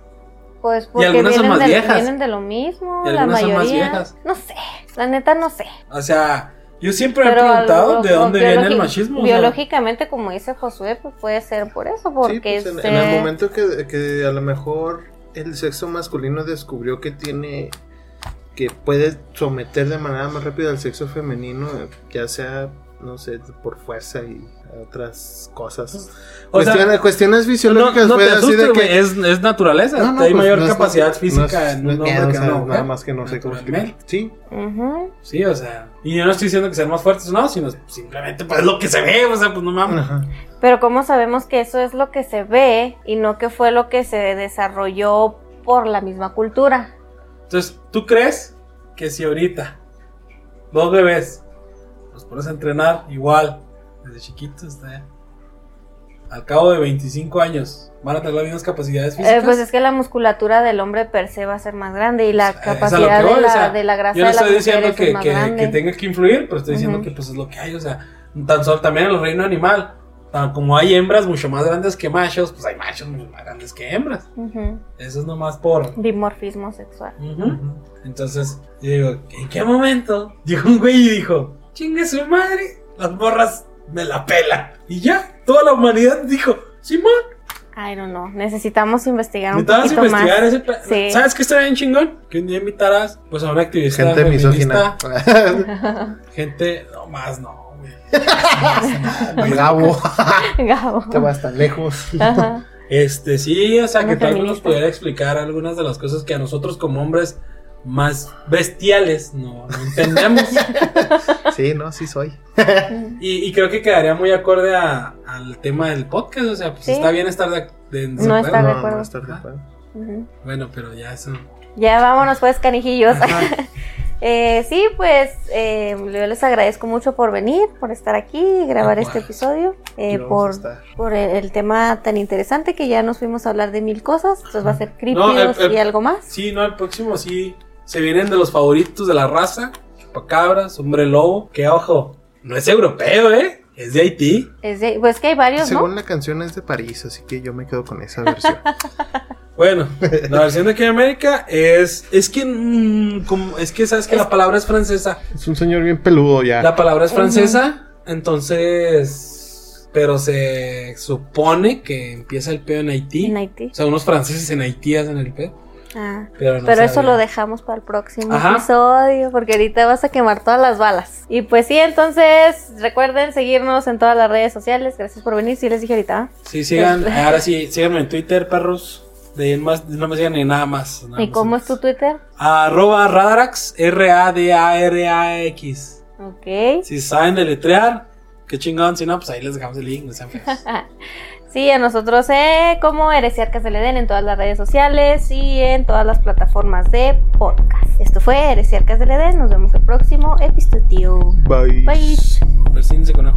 Pues porque algunas son vienen, más de, viejas. vienen de lo mismo, Y la algunas son mayoría. más viejas. No sé, la neta no sé. O sea, yo siempre me he Pero preguntado lo- de dónde viene el machismo. o sea, Biológicamente, como dice Josué, pues puede ser por eso, porque Sí, pues, en, en el momento que, que a lo mejor el sexo masculino descubrió que tiene que puede someter de manera más rápida al sexo femenino, ya sea, no sé, por fuerza y otras cosas. O sea, cuestiones, cuestiones no, fisiológicas, no pues, te así asustes, de que es, es naturaleza. No, no, hay pues, mayor no es- capacidad no física es- en no un hombre que en sea, una mujer. Nada más que no sé cómo. Sí, Sí, o sea. Y yo no estoy diciendo que sean más fuertes, no, sino simplemente pues lo que se ve, o sea, pues no mames. Ajá. Pero ¿cómo sabemos que eso es lo que se ve y no que fue lo que se desarrolló por la misma cultura? Entonces, ¿tú crees que si ahorita dos bebés los pones a entrenar igual, desde chiquitos hasta al cabo de 25 años, van a tener las mismas capacidades físicas? Eh, pues es que la musculatura del hombre per se va a ser más grande y la Es a lo capacidad voy, de, la, o sea, de la grasa Yo no estoy diciendo que, es que- que tenga que influir, pero estoy diciendo Ujú. que pues es lo que hay, o sea, tan solo también en el reino animal, tan como hay hembras mucho más grandes que machos, pues hay machos mucho más grandes que hembras. Ujú. Eso es nomás por. Dimorfismo sexual. Ujú. Entonces, yo digo, ¿en qué momento? Llegó un güey y dijo, chingue su madre, las morras me la pelan. Y ya, toda la humanidad dijo, Simón, I don't know. Necesitamos investigar un poquito investigar más. ese Sí. ¿Sabes qué estaría bien chingón? Que un día invitarás pues a una activista Gente feminista, misógina. gente, no más no, güey. Gabo, Gabo. te vas tan lejos. Ajá. Este, sí, o sea, que tal vez nos pudiera explicar algunas de las cosas que a nosotros como hombres más bestiales no, no entendemos. Sí, no, sí soy. y, y creo que quedaría muy acorde a- al tema del podcast, o sea, pues Sí. está bien estar de, de- en No estar de acuerdo. no estar de acuerdo. Bueno, pero ya eso. Ya vámonos pues, canijillos. Eh, sí, pues eh, yo les agradezco mucho por venir, por estar aquí y grabar Ah, este pues. episodio, eh, por, por el, el tema tan interesante que ya nos fuimos a hablar de mil cosas. Entonces va a ser No, el- y algo más. Sí, no, el próximo sí. Se vienen de los favoritos de la raza. Chupacabras, hombre lobo. Que ojo, no es europeo, ¿eh? Es de Haití. Es de- pues que hay varios, Según ¿no? la canción es de París, así que yo me quedo con esa versión. Bueno, la versión de aquí en América es. Es que. mm, como, es que sabes que la palabra es francesa. es un señor bien peludo ya. La palabra es francesa. Entonces. Pero se supone que empieza el pedo en Haití. En Haití. O sea, unos franceses en Haití hacen el pedo. Ah. Pero, no Pero eso lo dejamos para el próximo Ajá. episodio, porque ahorita vas a quemar todas las balas. Y pues sí, entonces recuerden seguirnos en todas las redes sociales. Gracias por venir, sí les dije ahorita. Sí, sigan. Ahora sí, síganme en Twitter, perros. De más, no me sigan ni nada más. nada ¿Y más. cómo es tu Twitter? Arroba Radarax, R-A-D-A-R-A-X. Ok. Si saben deletrear, qué chingón. Si no, pues ahí les dejamos el link. no sean feos. Sí, a nosotros eh, como Heresiarcas del Edén en todas las redes sociales y en todas las plataformas de podcast. Esto fue Heresiarcas del Edén. Nos vemos el próximo episodio. Bye. Bye. Persínense. Bye.